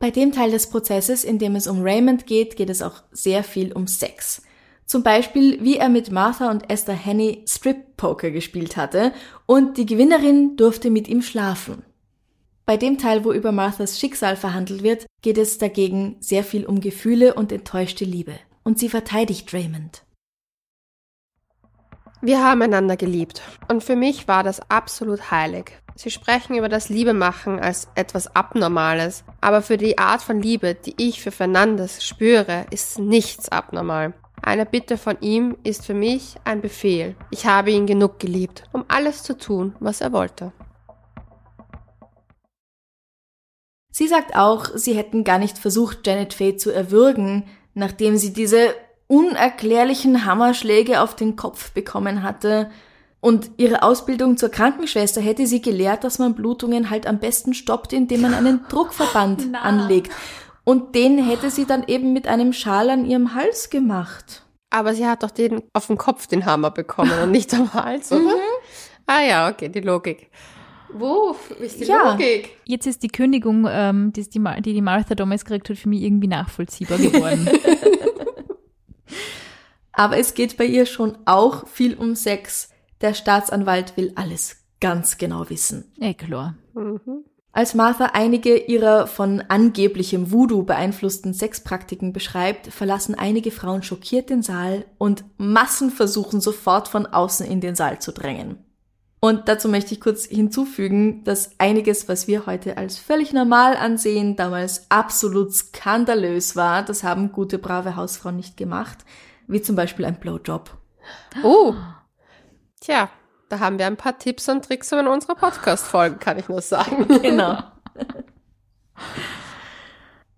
Bei dem Teil des Prozesses, in dem es um Raymond geht, geht es auch sehr viel um Sex. Zum Beispiel, wie er mit Martha und Esther Henney Strip-Poker gespielt hatte und die Gewinnerin durfte mit ihm schlafen. Bei dem Teil, wo über Marthas Schicksal verhandelt wird, geht es dagegen sehr viel um Gefühle und enttäuschte Liebe. Und sie verteidigt Raymond. Wir haben einander geliebt. Und für mich war das absolut heilig. Sie sprechen über das Liebemachen als etwas Abnormales. Aber für die Art von Liebe, die ich für Fernandes spüre, ist nichts abnormal. Eine Bitte von ihm ist für mich ein Befehl. Ich habe ihn genug geliebt, um alles zu tun, was er wollte. Sie sagt auch, sie hätten gar nicht versucht, Janet Faye zu erwürgen, nachdem sie diese unerklärlichen Hammerschläge auf den Kopf bekommen hatte. Und ihre Ausbildung zur Krankenschwester hätte sie gelehrt, dass man Blutungen halt am besten stoppt, indem man einen Druckverband anlegt. Und den hätte sie dann eben mit einem Schal an ihrem Hals gemacht. Aber sie hat doch den auf den Kopf den Hammer bekommen und nicht am Hals, oder? Ah ja, okay, die Logik. Wo ist die Ja. Logik? Jetzt ist die Kündigung, ähm, die, die, die die Martha damals gekriegt hat, für mich irgendwie nachvollziehbar geworden. Aber es geht bei ihr schon auch viel um Sex. Der Staatsanwalt will alles ganz genau wissen. eh klar. Als Martha einige ihrer von angeblichem Voodoo beeinflussten Sexpraktiken beschreibt, verlassen einige Frauen schockiert den Saal und Massen versuchen sofort von außen in den Saal zu drängen. Und dazu möchte ich kurz hinzufügen, dass einiges, was wir heute als völlig normal ansehen, damals absolut skandalös war. Das haben gute, brave Hausfrauen nicht gemacht. Wie zum Beispiel ein Blowjob. Oh. Tja, da haben wir ein paar Tipps und Tricks in unserer Podcast-Folgen, kann ich nur sagen. Genau.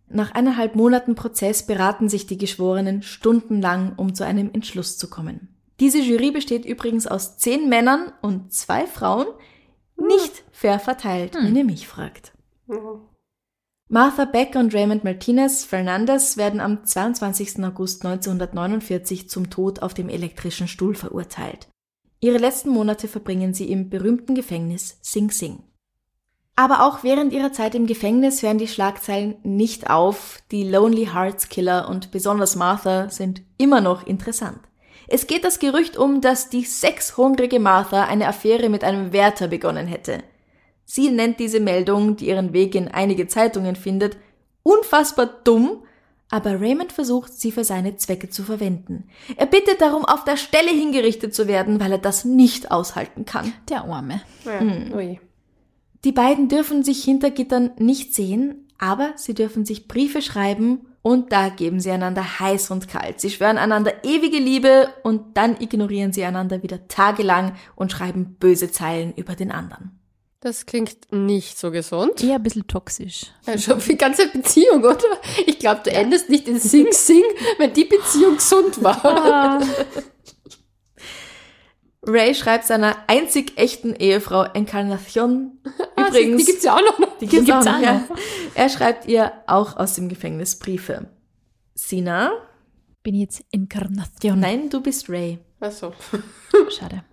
Nach eineinhalb Monaten Prozess beraten sich die Geschworenen stundenlang, um zu einem Entschluss zu kommen. Diese Jury besteht übrigens aus zehn Männern und zwei Frauen, nicht fair verteilt, wenn ihr mich fragt. Martha Beck und Raymond Martinez Fernandez werden am 22. August 1949 zum Tod auf dem elektrischen Stuhl verurteilt. Ihre letzten Monate verbringen sie im berühmten Gefängnis Sing Sing. Aber auch während ihrer Zeit im Gefängnis hören die Schlagzeilen nicht auf. Die Lonely Hearts Killer und besonders Martha sind immer noch interessant. Es geht das Gerücht um, dass die sexhungrige Martha eine Affäre mit einem Wärter begonnen hätte. Sie nennt diese Meldung, die ihren Weg in einige Zeitungen findet, unfassbar dumm, aber Raymond versucht, sie für seine Zwecke zu verwenden. Er bittet darum, auf der Stelle hingerichtet zu werden, weil er das nicht aushalten kann. Der Arme. Ja. Ui. Die beiden dürfen sich hinter Gittern nicht sehen, aber sie dürfen sich Briefe schreiben und da geben sie einander heiß und kalt. Sie schwören einander ewige Liebe und dann ignorieren sie einander wieder tagelang und schreiben böse Zeilen über den anderen. Das klingt nicht so gesund. Eher ein bisschen toxisch. Ja, schon für die ganze Beziehung, oder? Ich glaube, du endest nicht in Sing Sing, wenn die Beziehung gesund war. Ray schreibt seiner einzig echten Ehefrau Encarnacion übrigens. Die gibt's ja auch noch. Die gibt's, gibt's auch auch noch. Ja. Er schreibt ihr auch aus dem Gefängnis Briefe. Sina? Bin jetzt Inkarnation? Nein, du bist Ray. Achso. Schade.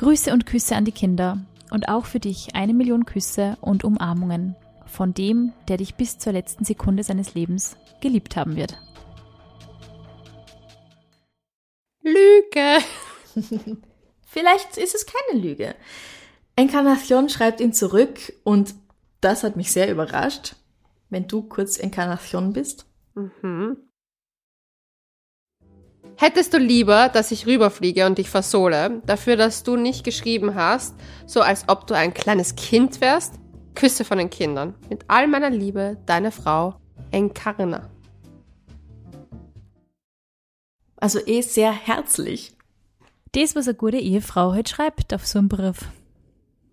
Grüße und Küsse an die Kinder und auch für dich eine Million Küsse und Umarmungen von dem, der dich bis zur letzten Sekunde seines Lebens geliebt haben wird. Lüge. Vielleicht ist es keine Lüge. Encarnacion schreibt ihn zurück und das hat mich sehr überrascht, wenn du kurz Encarnacion bist. Hättest du lieber, dass ich rüberfliege und dich versohle, dafür, dass du nicht geschrieben hast, so als ob du ein kleines Kind wärst? Küsse von den Kindern. Mit all meiner Liebe, deine Frau, Encarna. Also eh sehr herzlich. Das, was eine gute Ehefrau halt schreibt auf so einem Brief.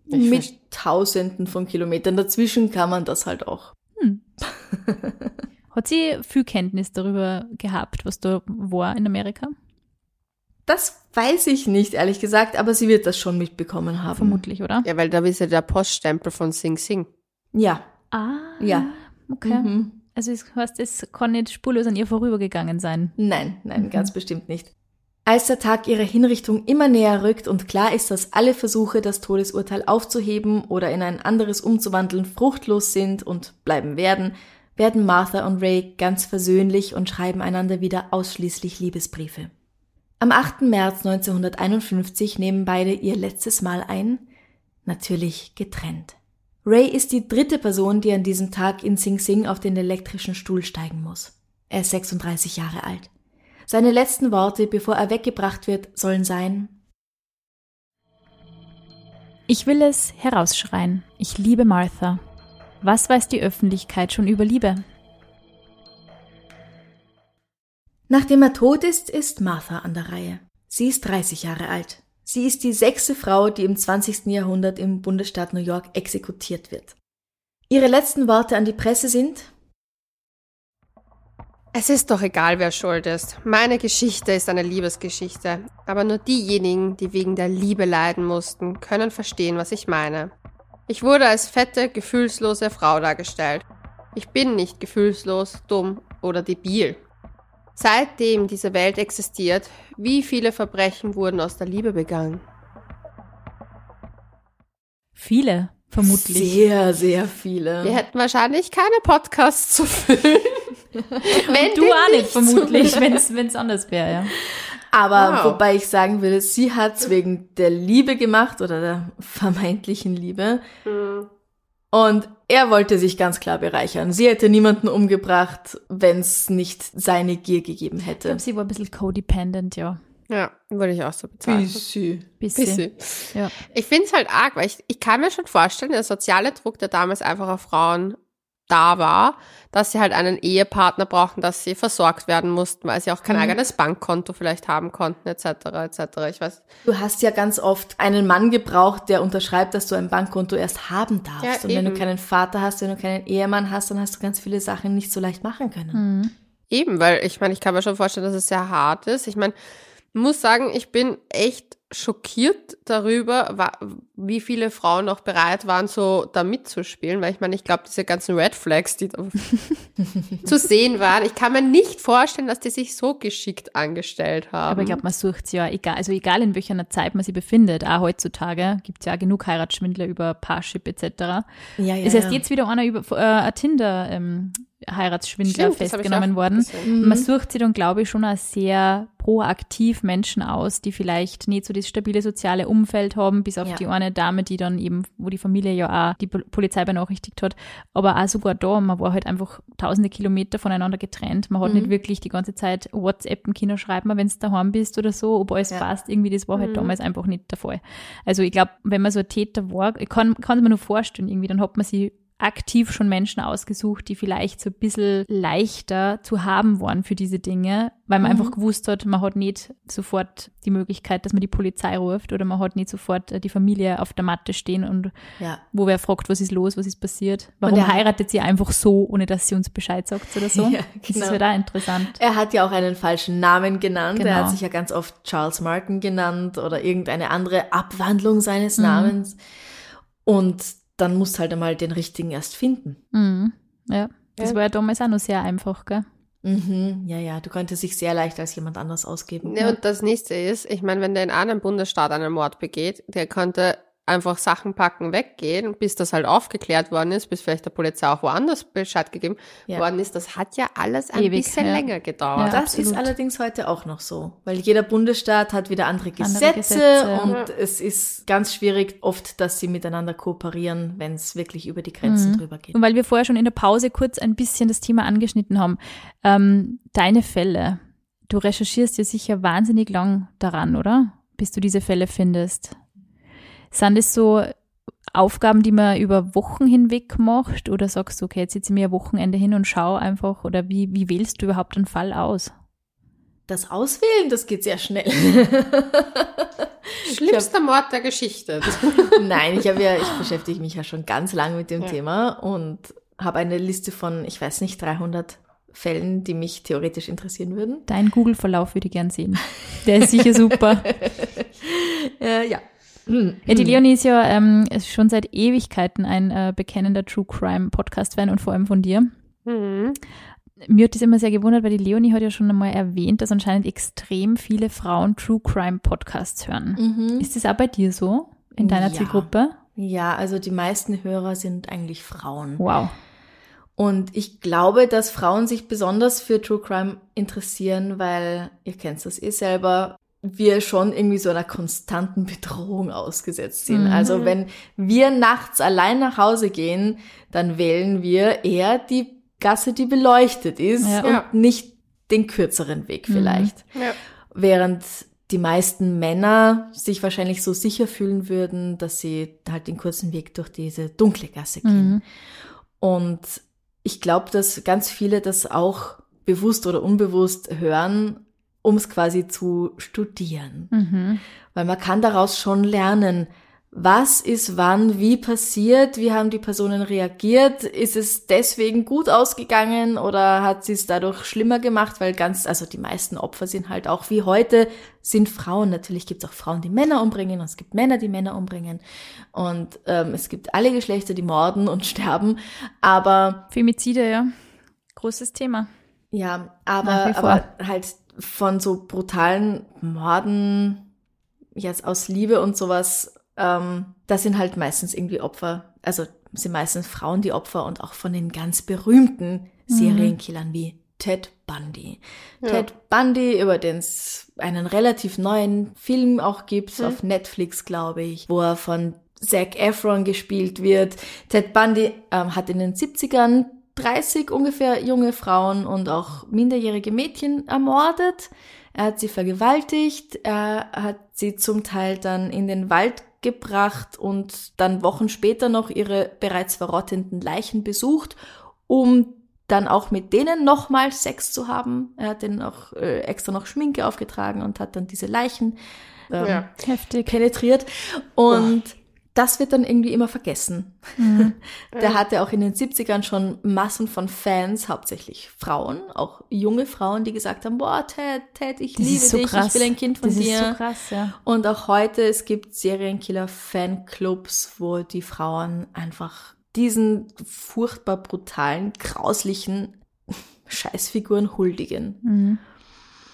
Ich Mit Tausenden von Kilometern dazwischen kann man das halt auch. Hat sie viel Kenntnis darüber gehabt, was da war in Amerika? Das weiß ich nicht, ehrlich gesagt, aber sie wird das schon mitbekommen haben. Vermutlich, oder? Ja, weil da ist ja der Poststempel von Sing Sing. Ja. Ah, Ja. okay. Mhm. Also das heißt, es kann nicht spurlos an ihr vorübergegangen sein. Nein, nein, ganz bestimmt nicht. Als der Tag ihrer Hinrichtung immer näher rückt und klar ist, dass alle Versuche, das Todesurteil aufzuheben oder in ein anderes umzuwandeln, fruchtlos sind und bleiben werden, werden Martha und Ray ganz versöhnlich und schreiben einander wieder ausschließlich Liebesbriefe. Am 8. März 1951 nehmen beide ihr letztes Mal ein, natürlich getrennt. Ray ist die dritte Person, die an diesem Tag in Sing Sing auf den elektrischen Stuhl steigen muss. Er ist 36 Jahre alt. Seine letzten Worte, bevor er weggebracht wird, sollen sein, Ich will es herausschreien. Ich liebe Martha. Was weiß die Öffentlichkeit schon über Liebe? Nachdem er tot ist, ist Martha an der Reihe. Sie ist 30 Jahre alt. Sie ist die sechste Frau, die im 20. Jahrhundert im Bundesstaat New York exekutiert wird. Ihre letzten Worte an die Presse sind, Es ist doch egal, wer schuld ist. Meine Geschichte ist eine Liebesgeschichte. Aber nur diejenigen, die wegen der Liebe leiden mussten, können verstehen, was ich meine. Ich wurde als fette, gefühlslose Frau dargestellt. Ich bin nicht gefühlslos, dumm oder debil. Seitdem diese Welt existiert, wie viele Verbrechen wurden aus der Liebe begangen? Viele, vermutlich. sehr, sehr viele. Wir hätten wahrscheinlich keine Podcasts zu füllen. Wenn Du auch nicht, vermutlich, wenn es anders wäre, ja. Aber Wow. wobei ich sagen will, sie hat's wegen der Liebe gemacht oder der vermeintlichen Liebe. Und er wollte sich ganz klar bereichern. Sie hätte niemanden umgebracht, wenn's nicht seine Gier gegeben Ich hätte. glaube, sie war ein bisschen codependent, ja. Ja, würde ich auch so bezahlen. Bisschen. Bisschen. Ja. Ich finde es halt arg, weil ich, ich kann mir schon vorstellen, der soziale Druck, der damals einfach auf Frauen da war, dass sie halt einen Ehepartner brauchen, dass sie versorgt werden mussten, weil sie auch kein Mhm. eigenes Bankkonto vielleicht haben konnten, etc., etc. Ich weiß. Du hast ja ganz oft einen Mann gebraucht, der unterschreibt, dass du ein Bankkonto erst haben darfst. Ja, und wenn du eben. keinen Vater hast, wenn du keinen Ehemann hast, dann hast du ganz viele Sachen nicht so leicht machen können. Mhm. Eben, weil ich meine, ich kann mir schon vorstellen, dass es sehr hart ist. Ich meine, muss sagen, ich bin echt schockiert darüber, wie viele Frauen noch bereit waren, so da mitzuspielen, weil ich meine, ich glaube, diese ganzen Red Flags, die da zu sehen waren, ich kann mir nicht vorstellen, dass die sich so geschickt angestellt haben. Aber ich glaube, man sucht ja, egal, also egal in welcher Zeit man sich befindet, auch heutzutage gibt es ja genug Heiratsschwindler über Parship etc. Ja, ja, ist erst ja. jetzt wieder einer über äh, ein Tinder ähm, Heiratsschwindler Stimmt, festgenommen worden. Mhm. Man sucht sich dann, glaube ich, schon auch sehr proaktiv Menschen aus, die vielleicht nicht so das stabile soziale Umfeld haben, bis auf Ja. die eine Dame, die dann eben, wo die Familie ja auch die Pol- Polizei benachrichtigt hat. Aber auch sogar da, man war halt einfach tausende Kilometer voneinander getrennt. Man hat Mhm. nicht wirklich die ganze Zeit WhatsApp im Kino schreiben, wenn du daheim bist oder so, ob alles Ja. passt. Irgendwie, das war halt Mhm. damals einfach nicht der Fall. Also ich glaube, wenn man so ein Täter war, ich kann, kann es mir nur vorstellen, irgendwie, dann hat man sie aktiv schon Menschen ausgesucht, die vielleicht so ein bisschen leichter zu haben waren für diese Dinge, weil man Mhm. einfach gewusst hat, man hat nicht sofort die Möglichkeit, dass man die Polizei ruft oder man hat nicht sofort äh, die Familie auf der Matte stehen und ja. wo wer fragt, was ist los, was ist passiert, warum er- heiratet sie einfach so, ohne dass sie uns Bescheid sagt oder so. Ja, Das ist genau. halt auch interessant. Er hat ja auch einen falschen Namen genannt. Er Genau. hat sich ja ganz oft Charles Martin genannt oder irgendeine andere Abwandlung Mhm. seines Namens. Und dann musst halt einmal den richtigen erst finden. Mhm. Ja, das Ja. war ja damals auch noch sehr einfach, gell? Mhm, ja, ja, du könntest dich sehr leicht als jemand anders ausgeben. Ja, und das nächste ist, ich meine, wenn der in einem Bundesstaat einen Mord begeht, der könnte einfach Sachen packen, weggehen, bis das halt aufgeklärt worden ist, bis vielleicht der Polizei auch woanders Bescheid gegeben Ja. worden ist. Das hat ja alles ein Ewig, bisschen ja. länger gedauert. Ja. Das absolut. ist allerdings heute auch noch so, weil jeder Bundesstaat hat wieder andere Gesetze, Andere Gesetze. und Ja. es ist ganz schwierig oft, dass sie miteinander kooperieren, wenn es wirklich über die Grenzen Mhm. drüber geht. Und weil wir vorher schon in der Pause kurz ein bisschen das Thema angeschnitten haben, ähm, deine Fälle, du recherchierst ja sicher wahnsinnig lang daran, oder? Bis du diese Fälle findest. Sind es so Aufgaben, die man über Wochen hinweg macht? Oder sagst du, okay, jetzt sitze ich mir ein Wochenende hin und schaue einfach? Oder wie, wie wählst du überhaupt einen Fall aus? Das Auswählen, das geht sehr schnell. Schlimmster Mord der Geschichte. Nein, ich habe ja, ich beschäftige mich ja schon ganz lange mit dem Thema und habe eine Liste von, ich weiß nicht, 300 Fällen, die mich theoretisch interessieren würden. Dein Google-Verlauf würde ich gern sehen. Der ist sicher super. Äh, ja. Ja, die Leonie ist ja ähm, ist schon seit Ewigkeiten ein äh, bekennender True Crime Podcast-Fan und vor allem von dir. Mhm. Mir hat das immer sehr gewundert, weil die Leonie hat ja schon einmal erwähnt, dass anscheinend extrem viele Frauen True Crime Podcasts hören. Ist das auch bei dir so in deiner Ja. Zielgruppe? Ja, also die meisten Hörer sind eigentlich Frauen. Wow. Und ich glaube, dass Frauen sich besonders für True Crime interessieren, weil, ihr kennt das eh selber, wir schon irgendwie so einer konstanten Bedrohung ausgesetzt sind. Also wenn wir nachts allein nach Hause gehen, dann wählen wir eher die Gasse, die beleuchtet ist Ja. und Ja. nicht den kürzeren Weg vielleicht. Ja. Während die meisten Männer sich wahrscheinlich so sicher fühlen würden, dass sie halt den kurzen Weg durch diese dunkle Gasse gehen. Und ich glaube, dass ganz viele das auch bewusst oder unbewusst hören, um es quasi zu studieren. Mhm. Weil man kann daraus schon lernen, was ist wann, wie passiert, wie haben die Personen reagiert, ist es deswegen gut ausgegangen oder hat sie es dadurch schlimmer gemacht, weil ganz, also die meisten Opfer sind halt auch wie heute, sind Frauen. Natürlich gibt es auch Frauen, die Männer umbringen und es gibt Männer, die Männer umbringen und ähm, es gibt alle Geschlechter, die morden und sterben, aber Femizide, ja. Großes Thema. ja, aber, aber halt von so brutalen Morden jetzt aus Liebe und sowas, ähm, das sind halt meistens irgendwie Opfer, also sind meistens Frauen die Opfer und auch von den ganz berühmten Serienkillern wie Ted Bundy. Ted Bundy, über den es einen relativ neuen Film auch gibt, auf Netflix, glaube ich, wo er von Zac Efron gespielt wird. Ted Bundy ähm, hat in den 70ern 30 ungefähr junge Frauen und auch minderjährige Mädchen ermordet. Er hat sie vergewaltigt, er hat sie zum Teil dann in den Wald gebracht und dann Wochen später noch ihre bereits verrottenden Leichen besucht, um dann auch mit denen nochmal Sex zu haben. Er hat denen auch äh, extra noch Schminke aufgetragen und hat dann diese Leichen ähm, Ja. Heftig. penetriert. Und das wird dann irgendwie immer vergessen. Der hatte auch in den 70ern schon Massen von Fans, hauptsächlich Frauen, auch junge Frauen, die gesagt haben, boah, Ted, Ted, ich Das liebe so dich, krass. ich will ein Kind von das dir. ist so krass, ja. Und auch heute, es gibt Serienkiller-Fanclubs, wo die Frauen einfach diesen furchtbar brutalen, grauslichen Scheißfiguren huldigen. Mhm.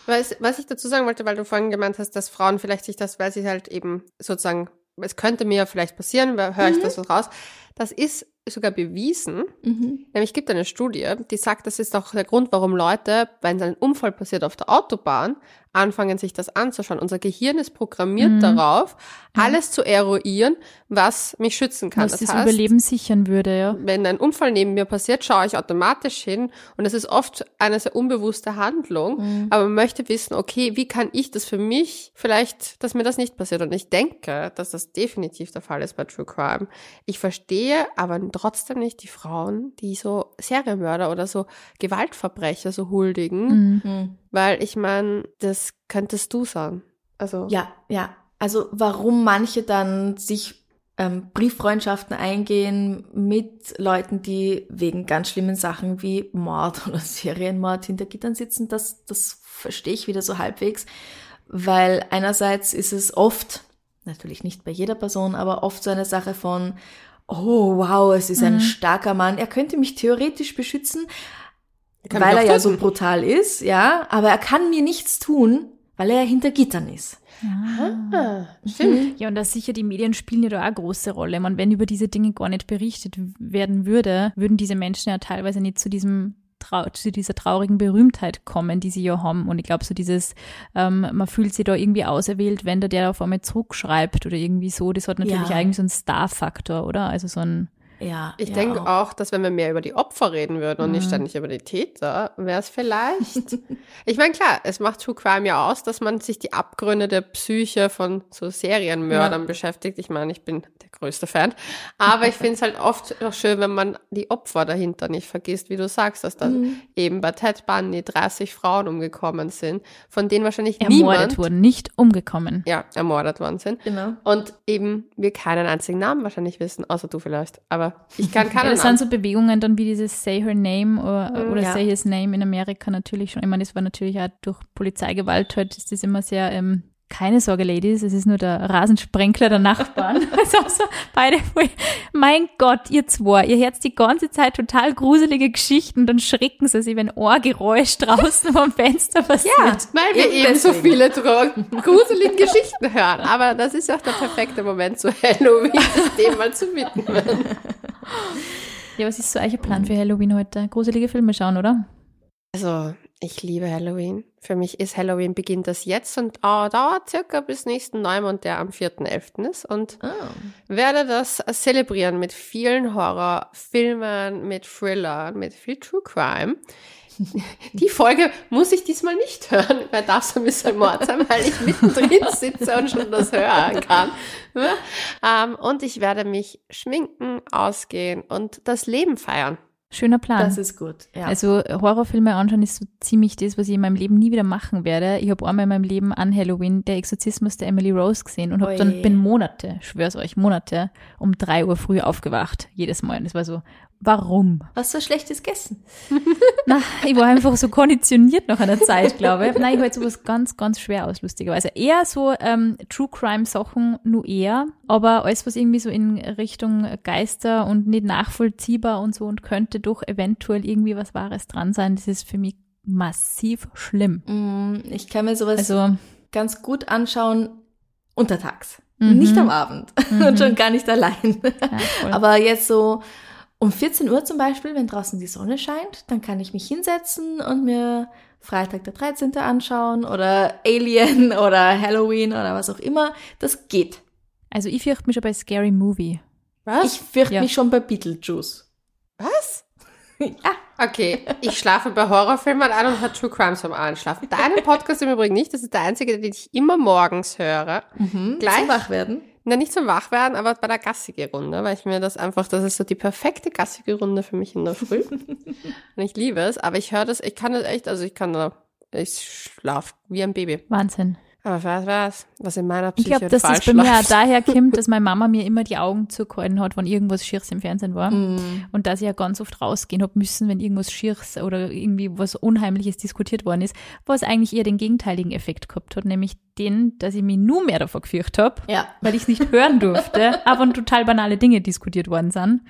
Was, was ich dazu sagen wollte, weil du vorhin gemeint hast, dass Frauen vielleicht sich das, weil sie halt eben sozusagen, es könnte mir vielleicht passieren, höre ich das so raus. Das ist sogar bewiesen. Mhm. Nämlich gibt eine Studie, die sagt, das ist auch der Grund, warum Leute, wenn ein Unfall passiert auf der Autobahn, anfangen sich das anzuschauen. Unser Gehirn ist programmiert Mhm. darauf, alles zu eruieren, was mich schützen kann. Was das Überleben sichern würde, ja. wenn ein Unfall neben mir passiert, schaue ich automatisch hin und es ist oft eine sehr unbewusste Handlung, aber man möchte wissen, okay, wie kann ich das für mich vielleicht, dass mir das nicht passiert und ich denke, dass das definitiv der Fall ist bei True Crime. Ich verstehe aber trotzdem nicht die Frauen, die so Serienmörder oder so Gewaltverbrecher so huldigen, Mhm. weil ich meine, das könntest du sein. Also Ja, ja. Also warum manche dann sich ähm, Brieffreundschaften eingehen mit Leuten, die wegen ganz schlimmen Sachen wie Mord oder Serienmord hinter Gittern sitzen, das, das verstehe ich wieder so halbwegs. Weil einerseits ist es oft, natürlich nicht bei jeder Person, aber oft so eine Sache von, oh wow, es ist ein starker Mann, er könnte mich theoretisch beschützen, kann weil er ja so brutal ist, ja, aber er kann mir nichts tun, weil er ja hinter Gittern ist. ah, stimmt. Ja, und da sicher die Medien spielen ja da auch eine große Rolle. Man, wenn über diese Dinge gar nicht berichtet werden würde, würden diese Menschen ja teilweise nicht zu diesem zu dieser traurigen Berühmtheit kommen, die sie ja haben. Und ich glaube, so dieses, ähm, man fühlt sich da irgendwie auserwählt, wenn da der auf einmal zurückschreibt oder irgendwie so, das hat natürlich Ja. irgendwie so einen Star-Faktor, oder? Also so ein, Ja. Ich ja, denke auch. auch, dass wenn wir mehr über die Opfer reden würden und nicht ständig über die Täter, wäre es vielleicht. ich meine, klar, es macht True Crime ja aus, dass man sich die Abgründe der Psyche von so Serienmördern beschäftigt. Ich meine, ich bin der größte Fan. Aber ich finde es halt oft auch schön, wenn man die Opfer dahinter nicht vergisst, wie du sagst, dass da eben bei Ted Bundy 30 Frauen umgekommen sind, von denen wahrscheinlich Ermordet niemand wurden, nicht umgekommen. ja, ermordet worden sind. Genau. Und eben wir keinen einzigen Namen wahrscheinlich wissen, außer du vielleicht. Aber ich kann Ja, keinen das sind so Bewegungen dann wie dieses Say Her Name oder, oder ja. Say His Name in Amerika natürlich schon. Ich meine, das war natürlich auch durch Polizeigewalt halt, ist das immer sehr, ähm, keine Sorge, Ladies, es ist nur der Rasensprenkler der Nachbarn. also so beide, voll- mein Gott, ihr zwei, ihr hört die ganze Zeit total gruselige Geschichten, dann schrecken sie sich, wenn Ohrgeräusch draußen vom Fenster passiert. Ja, weil wir Eben eben so viele gruselige Geschichten hören. Aber das ist auch der perfekte Moment zu Halloween, dem mal zu widmen. Ja, was ist so euer Plan für Halloween heute? Gruselige Filme schauen, oder? Also, ich liebe Halloween. Für mich ist Halloween beginnt das jetzt und äh, dauert circa bis nächsten Neumond, der am 4.11. ist. Und Oh. werde das zelebrieren mit vielen Horrorfilmen, mit Thrillern, mit viel True Crime. Die Folge muss ich diesmal nicht hören, weil das ein bisschen Mord sein, weil ich mittendrin sitze und schon das hören kann. Ähm, und ich werde mich schminken, ausgehen und das Leben feiern. Schöner Plan. Das ist gut. Ja. Also Horrorfilme anschauen ist so ziemlich das, was ich in meinem Leben nie wieder machen werde. Ich habe einmal in meinem Leben an Halloween der Exorzismus der Emily Rose gesehen und habe dann bin Monate, schwör's euch, Monate um drei Uhr früh aufgewacht. Jedes Mal. Und es war so, warum? Hast du Schlechtes gegessen? Na, ich war einfach so konditioniert nach einer Zeit, glaube ich. Nein, ich halte sowas ganz, ganz schwer aus, lustigerweise. Eher so ähm, True Crime Sachen, nur eher. Aber alles, was irgendwie so in Richtung Geister und nicht nachvollziehbar und so und könnte doch eventuell irgendwie was Wahres dran sein, das ist für mich massiv schlimm. Mm, Ich kann mir sowas Also, ganz gut anschauen untertags. Mhm. Nicht am Abend. Und schon gar nicht allein. ja. Aber jetzt so um 14 Uhr zum Beispiel, wenn draußen die Sonne scheint, dann kann ich mich hinsetzen und mir Freitag der 13. anschauen oder Alien oder Halloween oder was auch immer. Das geht. also ich fürchte mich schon bei Scary Movie. Was? Ich fürchte Ja. mich schon bei Beetlejuice. Was? Ja. Okay, ich schlafe bei Horrorfilmen ein und höre True Crimes beim Einschlafen. Deinen Podcast im Übrigen nicht, das ist der einzige, den ich immer morgens höre. Mhm. Gleich? Zum Wachwerden. Na, nicht zum Wachwerden, aber bei der gassige Runde, weil ich mir das einfach, das ist so die perfekte gassige Runde für mich in der Früh. und ich liebe es, aber ich höre das, ich kann das echt, also ich kann da, ich schlaf wie ein Baby. Wahnsinn. Aber was, was, was in meiner Ich Psyche glaube, dass das bei mir daher kommt, dass meine Mama mir immer die Augen zugehalten hat, wenn irgendwas Schiers im Fernsehen war. Mhm. Und dass ich ja ganz oft rausgehen hab müssen, wenn irgendwas Schiers oder irgendwie was Unheimliches diskutiert worden ist, was eigentlich eher den gegenteiligen Effekt gehabt hat, nämlich den, dass ich mich nur mehr davor gefürchtet habe, Ja. weil ich es nicht hören durfte, aber total banale Dinge diskutiert worden sind.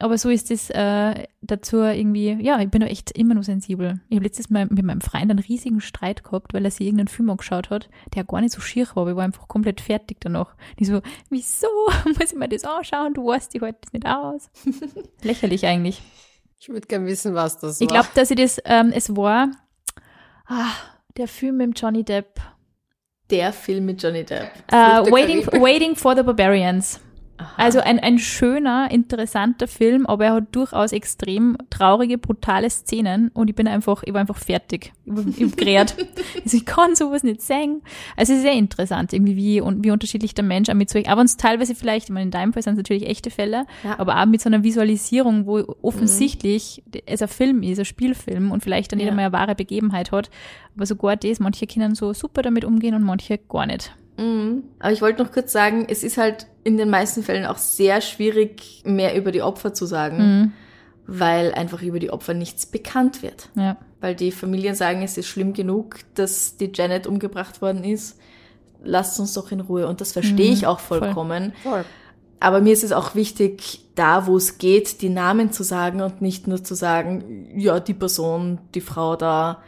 Aber so ist es äh, dazu irgendwie, ja, ich bin da echt immer nur sensibel. Ich habe letztes Mal mit meinem Freund einen riesigen Streit gehabt, weil er sich irgendeinen Film angeschaut hat, der gar nicht so schier war, aber ich war einfach komplett fertig danach. Ich so, wieso muss ich mir das anschauen? Du weißt, ich halte das nicht aus. Lächerlich eigentlich. Ich würde gern wissen, was das Ich war. glaube, dass ich das, ähm, es war ah, der Film mit Johnny Depp. Der Film mit Johnny Depp. Der Waiting. Waiting for the Barbarians. Also ein, ein schöner, interessanter Film, aber er hat durchaus extrem traurige, brutale Szenen und ich bin einfach, ich war einfach fertig. Ich ich gerät. also ich kann sowas nicht sehen. Also es ist sehr interessant, irgendwie wie, und wie unterschiedlich der Mensch auch mit solchen, aber uns teilweise vielleicht, ich meine, in deinem Fall sind es natürlich echte Fälle, Ja. aber auch mit so einer Visualisierung, wo offensichtlich es ein Film ist, ein Spielfilm und vielleicht dann nicht Ja. einmal eine wahre Begebenheit hat. Aber sogar das, manche können so super damit umgehen und manche gar nicht. Mhm. Aber ich wollte noch kurz sagen, es ist halt in den meisten Fällen auch sehr schwierig, mehr über die Opfer zu sagen, Mhm. weil einfach über die Opfer nichts bekannt wird. Ja. Weil die Familien sagen, es ist schlimm genug, dass die Janet umgebracht worden ist. Lasst uns doch in Ruhe. Und das verstehe Mhm, ich auch voll. vollkommen. Voll. Aber mir ist es auch wichtig, da wo es geht, die Namen zu sagen und nicht nur zu sagen, ja, die Person, die Frau da,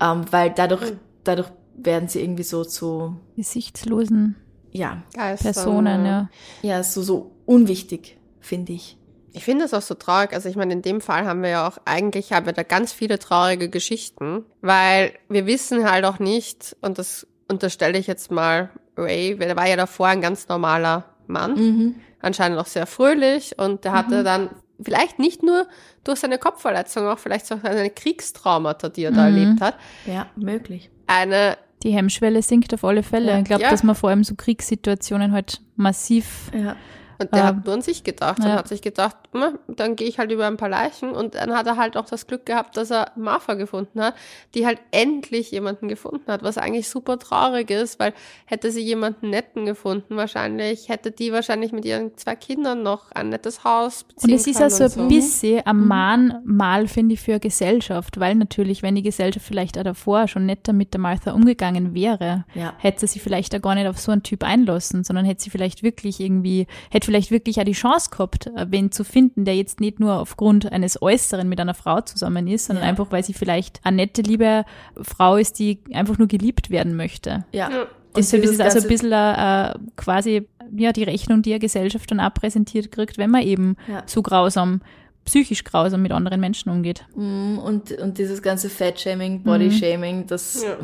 ähm, weil dadurch, dadurch werden sie irgendwie so zu, Gesichtslosen ja, Geistern, Personen, ja. ja, so, so unwichtig, finde ich. Ich finde das auch so traurig. Also ich meine, in dem Fall haben wir ja auch, eigentlich haben wir da ganz viele traurige Geschichten, weil wir wissen halt auch nicht, und das unterstelle ich jetzt mal Ray, der war ja davor ein ganz normaler Mann. Mhm. anscheinend auch sehr fröhlich und der Mhm. hatte dann vielleicht nicht nur durch seine Kopfverletzung, auch vielleicht so seine Kriegstraumata, die er da Mhm. erlebt hat, Ja, möglich. eine Die Hemmschwelle sinkt auf alle Fälle. Ja. Ich glaube, Ja. dass man vor allem so Kriegssituationen halt massiv Ja. Und der Ähm, hat nur an sich gedacht und ja. hat sich gedacht, "Na, dann gehe ich halt über ein paar Leichen. Und dann hat er halt auch das Glück gehabt, dass er Martha gefunden hat, die halt endlich jemanden gefunden hat, was eigentlich super traurig ist, weil hätte sie jemanden netten gefunden, wahrscheinlich hätte die wahrscheinlich mit ihren zwei Kindern noch ein nettes Haus Und beziehen es ist ja so und ein bisschen ein Mahnmal, finde ich, für eine Gesellschaft, weil natürlich, wenn die Gesellschaft vielleicht auch davor schon netter mit der Martha umgegangen wäre, Ja. hätte sie vielleicht auch gar nicht auf so einen Typ einlassen, sondern hätte sie vielleicht wirklich irgendwie, hätte vielleicht wirklich auch die Chance gehabt, äh, wen zu finden, der jetzt nicht nur aufgrund eines Äußeren mit einer Frau zusammen ist, sondern Ja. einfach, weil sie vielleicht eine nette, liebe Frau ist, die einfach nur geliebt werden möchte. Ja. Ja. Deshalb ist es also ein bisschen äh, quasi ja, die Rechnung, die eine Gesellschaft dann auch präsentiert kriegt, wenn man eben Ja. so grausam, psychisch grausam mit anderen Menschen umgeht. Mm, Und, und dieses ganze Fat-Shaming, Body-Shaming, das, Ja.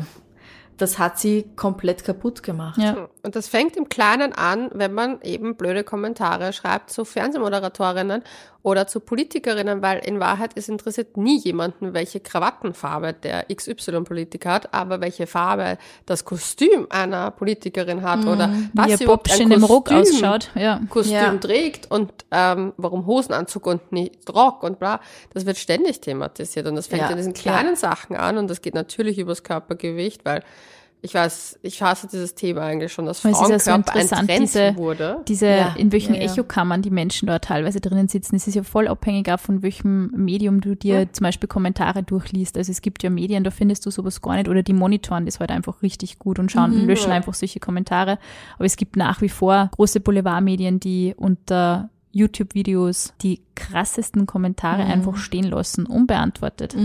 Das hat sie komplett kaputt gemacht. Ja. Und das fängt im Kleinen an, wenn man eben blöde Kommentare schreibt zu Fernsehmoderatorinnen oder zu Politikerinnen, weil in Wahrheit es interessiert nie jemanden, welche Krawattenfarbe der XY-Politiker hat, aber welche Farbe das Kostüm einer Politikerin hat oder was Wie ihr sie überhaupt ein in dem Rock Kostüm- ausschaut. Ja. Kostüm Ja. trägt und ähm, warum Hosenanzug und nicht Rock und bla. Das wird ständig thematisiert und das fängt Ja, in diesen kleinen Sachen an und das geht natürlich übers Körpergewicht, weil ich weiß, ich hasse dieses Thema eigentlich schon, dass ist ja so Frauenkörper ein interessant, diese, wurde. diese Ja, in welchen ja, ja. Echokammern die Menschen dort teilweise drinnen sitzen. Es ist ja voll abhängig auch von welchem Medium du dir zum Beispiel Kommentare durchliest. Also es gibt ja Medien, da findest du sowas gar nicht oder die monitoren das halt einfach richtig gut und schauen, Mhm. löschen einfach solche Kommentare. Aber es gibt nach wie vor große Boulevardmedien, die unter YouTube-Videos die krassesten Kommentare Mhm. einfach stehen lassen, unbeantwortet.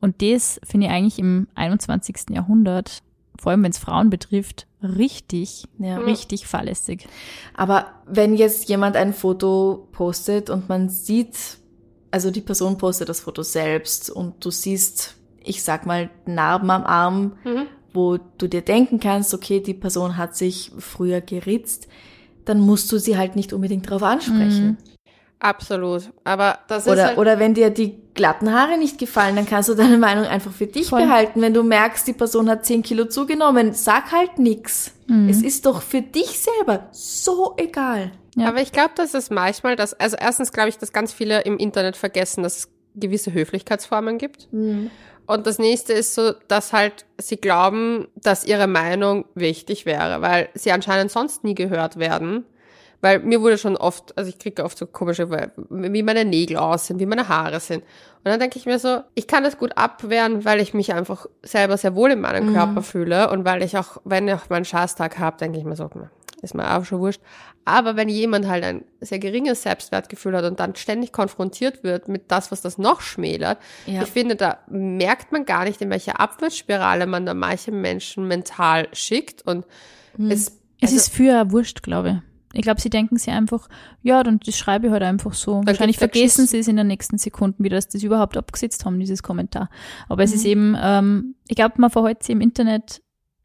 Und das finde ich eigentlich im 21. Jahrhundert, vor allem wenn es Frauen betrifft, richtig, Ja. richtig fahrlässig. Aber wenn jetzt jemand ein Foto postet und man sieht, also die Person postet das Foto selbst und du siehst, ich sag mal, Narben am Arm, Mhm. wo du dir denken kannst, okay, die Person hat sich früher geritzt, dann musst du sie halt nicht unbedingt darauf ansprechen. Absolut. Aber das ist Oder, halt, oder wenn dir die glatten Haare nicht gefallen, dann kannst du deine Meinung einfach für dich Voll. behalten. Wenn du merkst, die Person hat 10 Kilo zugenommen, sag halt nix. Mhm. Es ist doch für dich selber so egal. Ja. aber ich glaube, dass es manchmal, dass, also erstens glaube ich, dass ganz viele im Internet vergessen, dass es gewisse Höflichkeitsformen gibt. Und das nächste ist so, dass halt sie glauben, dass ihre Meinung wichtig wäre, weil sie anscheinend sonst nie gehört werden. Weil mir wurde schon oft, also ich kriege oft so komische, wie meine Nägel aussehen, wie meine Haare sind. Und dann denke ich mir so, ich kann das gut abwehren, weil ich mich einfach selber sehr wohl in meinem Körper fühle und weil ich auch, wenn ich auch meinen Scheißtag habe, denke ich mir so, hm, ist mir auch schon wurscht. Aber wenn jemand halt ein sehr geringes Selbstwertgefühl hat und dann ständig konfrontiert wird mit das, was das noch schmälert, Ja. ich finde, da merkt man gar nicht, in welche Abwärtsspirale man da manche Menschen mental schickt und es, Es also, ist für wurscht, glaube ich. Ich glaube, sie denken sich einfach, ja, dann das schreibe ich halt einfach so. Wahrscheinlich gibt's der vergessen sie es in den nächsten Sekunden wieder, dass das überhaupt abgesetzt haben, dieses Kommentar. Aber es ist Mhm. eben, ähm, ich glaube, man verhält sich im Internet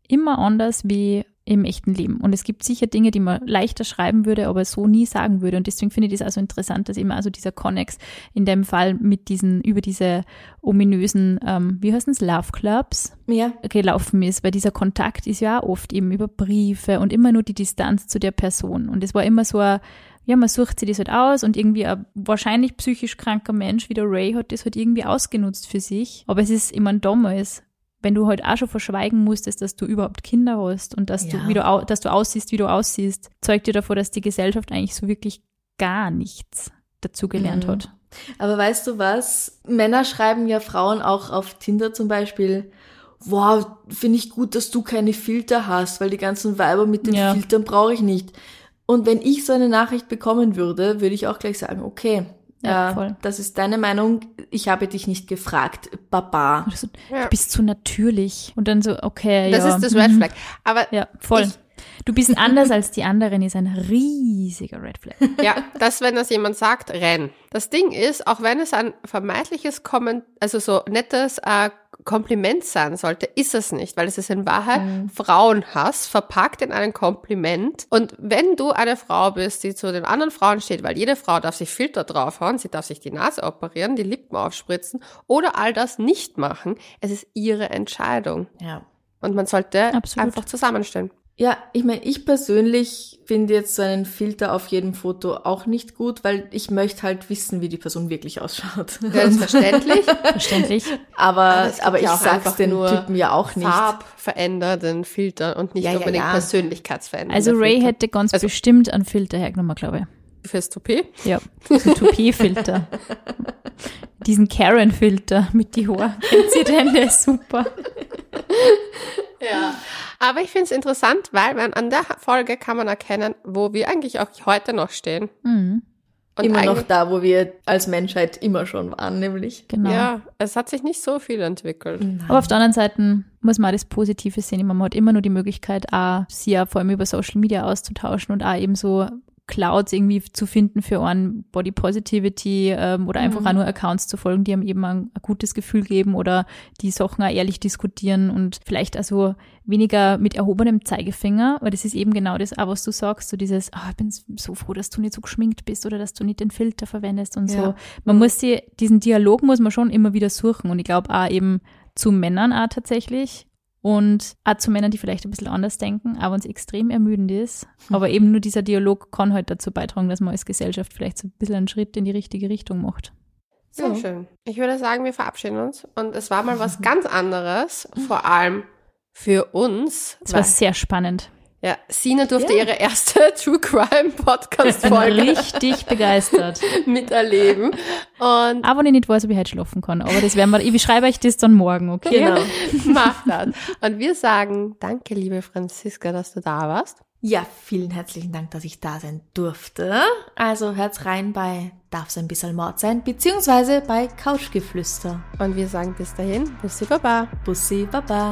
immer anders wie im echten Leben. Und es gibt sicher Dinge, die man leichter schreiben würde, aber so nie sagen würde. Und deswegen finde ich das also interessant, dass eben also dieser Connex in dem Fall mit diesen, über diese ominösen, ähm, wie heißen es, Love Clubs, Ja. gelaufen ist, weil dieser Kontakt ist ja auch oft eben über Briefe und immer nur die Distanz zu der Person. Und es war immer so ein, ja, man sucht sich das halt aus und irgendwie ein wahrscheinlich psychisch kranker Mensch wie der Ray hat das halt irgendwie ausgenutzt für sich. Aber es ist immer ein damals, wenn du halt auch schon verschweigen musstest, dass du überhaupt Kinder hast und dass Ja. du, wie du, au- dass du aussiehst, wie du aussiehst, zeugt dir davor, dass die Gesellschaft eigentlich so wirklich gar nichts dazugelernt Mhm. hat. Aber weißt du was? Männer schreiben ja Frauen auch auf Tinder zum Beispiel, wow, finde ich gut, dass du keine Filter hast, weil die ganzen Weiber mit den Ja. Filtern brauche ich nicht. Und wenn ich so eine Nachricht bekommen würde, würde ich auch gleich sagen, okay, Ja, voll. das ist deine Meinung, ich habe dich nicht gefragt, Baba. Und so, Ja. Du bist zu natürlich. Und dann so, okay, das ja. ist das Red mhm. Flag. Aber Ja, voll. Du bist anders als die anderen, ist ein riesiger Red Flag. Ja, das, wenn das jemand sagt, renn. Das Ding ist, auch wenn es ein vermeintliches Komment, also so nettes äh, Kompliment sein sollte, ist es nicht, weil es ist in Wahrheit Frauenhass verpackt in einen Kompliment. Und wenn du eine Frau bist, die zu den anderen Frauen steht, weil jede Frau darf sich Filter draufhauen, sie darf sich die Nase operieren, die Lippen aufspritzen oder all das nicht machen, es ist ihre Entscheidung. Ja. Und man sollte Absolut. einfach zusammenstehen. Ja, ich meine, ich persönlich finde jetzt so einen Filter auf jedem Foto auch nicht gut, weil ich möchte halt wissen, wie die Person wirklich ausschaut. Ja, ist verständlich. Verständlich. aber aber ich ja auch sag's den nur Typen ja auch nicht. Farbverändernden Filter und nicht Ja, ja, unbedingt ja. persönlichkeitsverändernden Also Ray Filter. hätte ganz Also- bestimmt einen Filter hergenommen, glaube Fürs Toupet. Ja, so Toupet-Filter. Diesen Karen-Filter mit die Haare. Kennt ihr den? Der ist super. Ja. Aber ich finde es interessant, weil man an der Folge kann man erkennen, wo wir eigentlich auch heute noch stehen. Mhm, Und immer noch da, wo wir als Menschheit immer schon waren, nämlich. genau. Ja, es hat sich nicht so viel entwickelt. Aber auf der anderen Seite muss man auch das Positive sehen. Man hat immer nur die Möglichkeit, auch sie ja vor allem über Social Media auszutauschen und auch eben so Clouds irgendwie zu finden für einen Body Positivity ähm, oder einfach auch nur Accounts zu folgen, die einem eben ein, ein gutes Gefühl geben oder die Sachen auch ehrlich diskutieren und vielleicht also weniger mit erhobenem Zeigefinger, weil das ist eben genau das, auch was du sagst, so dieses, ah, ich bin so froh, dass du nicht so geschminkt bist oder dass du nicht den Filter verwendest und so. Ja. Man muss sie, diesen Dialog muss man schon immer wieder suchen und ich glaube auch eben zu Männern auch tatsächlich und auch zu Männern, die vielleicht ein bisschen anders denken, aber uns extrem ermüdend ist. Aber eben nur dieser Dialog kann halt dazu beitragen, dass man als Gesellschaft vielleicht so ein bisschen einen Schritt in die richtige Richtung macht. Sehr Ja. schön. Ich würde sagen, wir verabschieden uns. Und es war mal was ganz anderes, vor allem für uns. Es war sehr spannend. Ja, Sina durfte ihre erste True Crime Ich bin Podcast-Folge richtig begeistert. miterleben. Und Aber wenn ich nicht weiß, ob ich heute schlafen kann. Aber das werden wir, ich beschreibe euch das dann morgen, okay? Genau. mach das. Und wir sagen, danke, liebe Franziska, dass du da warst. Ja, vielen herzlichen Dank, dass ich da sein durfte. Also hört's rein bei Darf's ein bisschen Mord sein, beziehungsweise bei Couchgeflüster. Und wir sagen bis dahin, Bussi Baba. Bussi, Baba.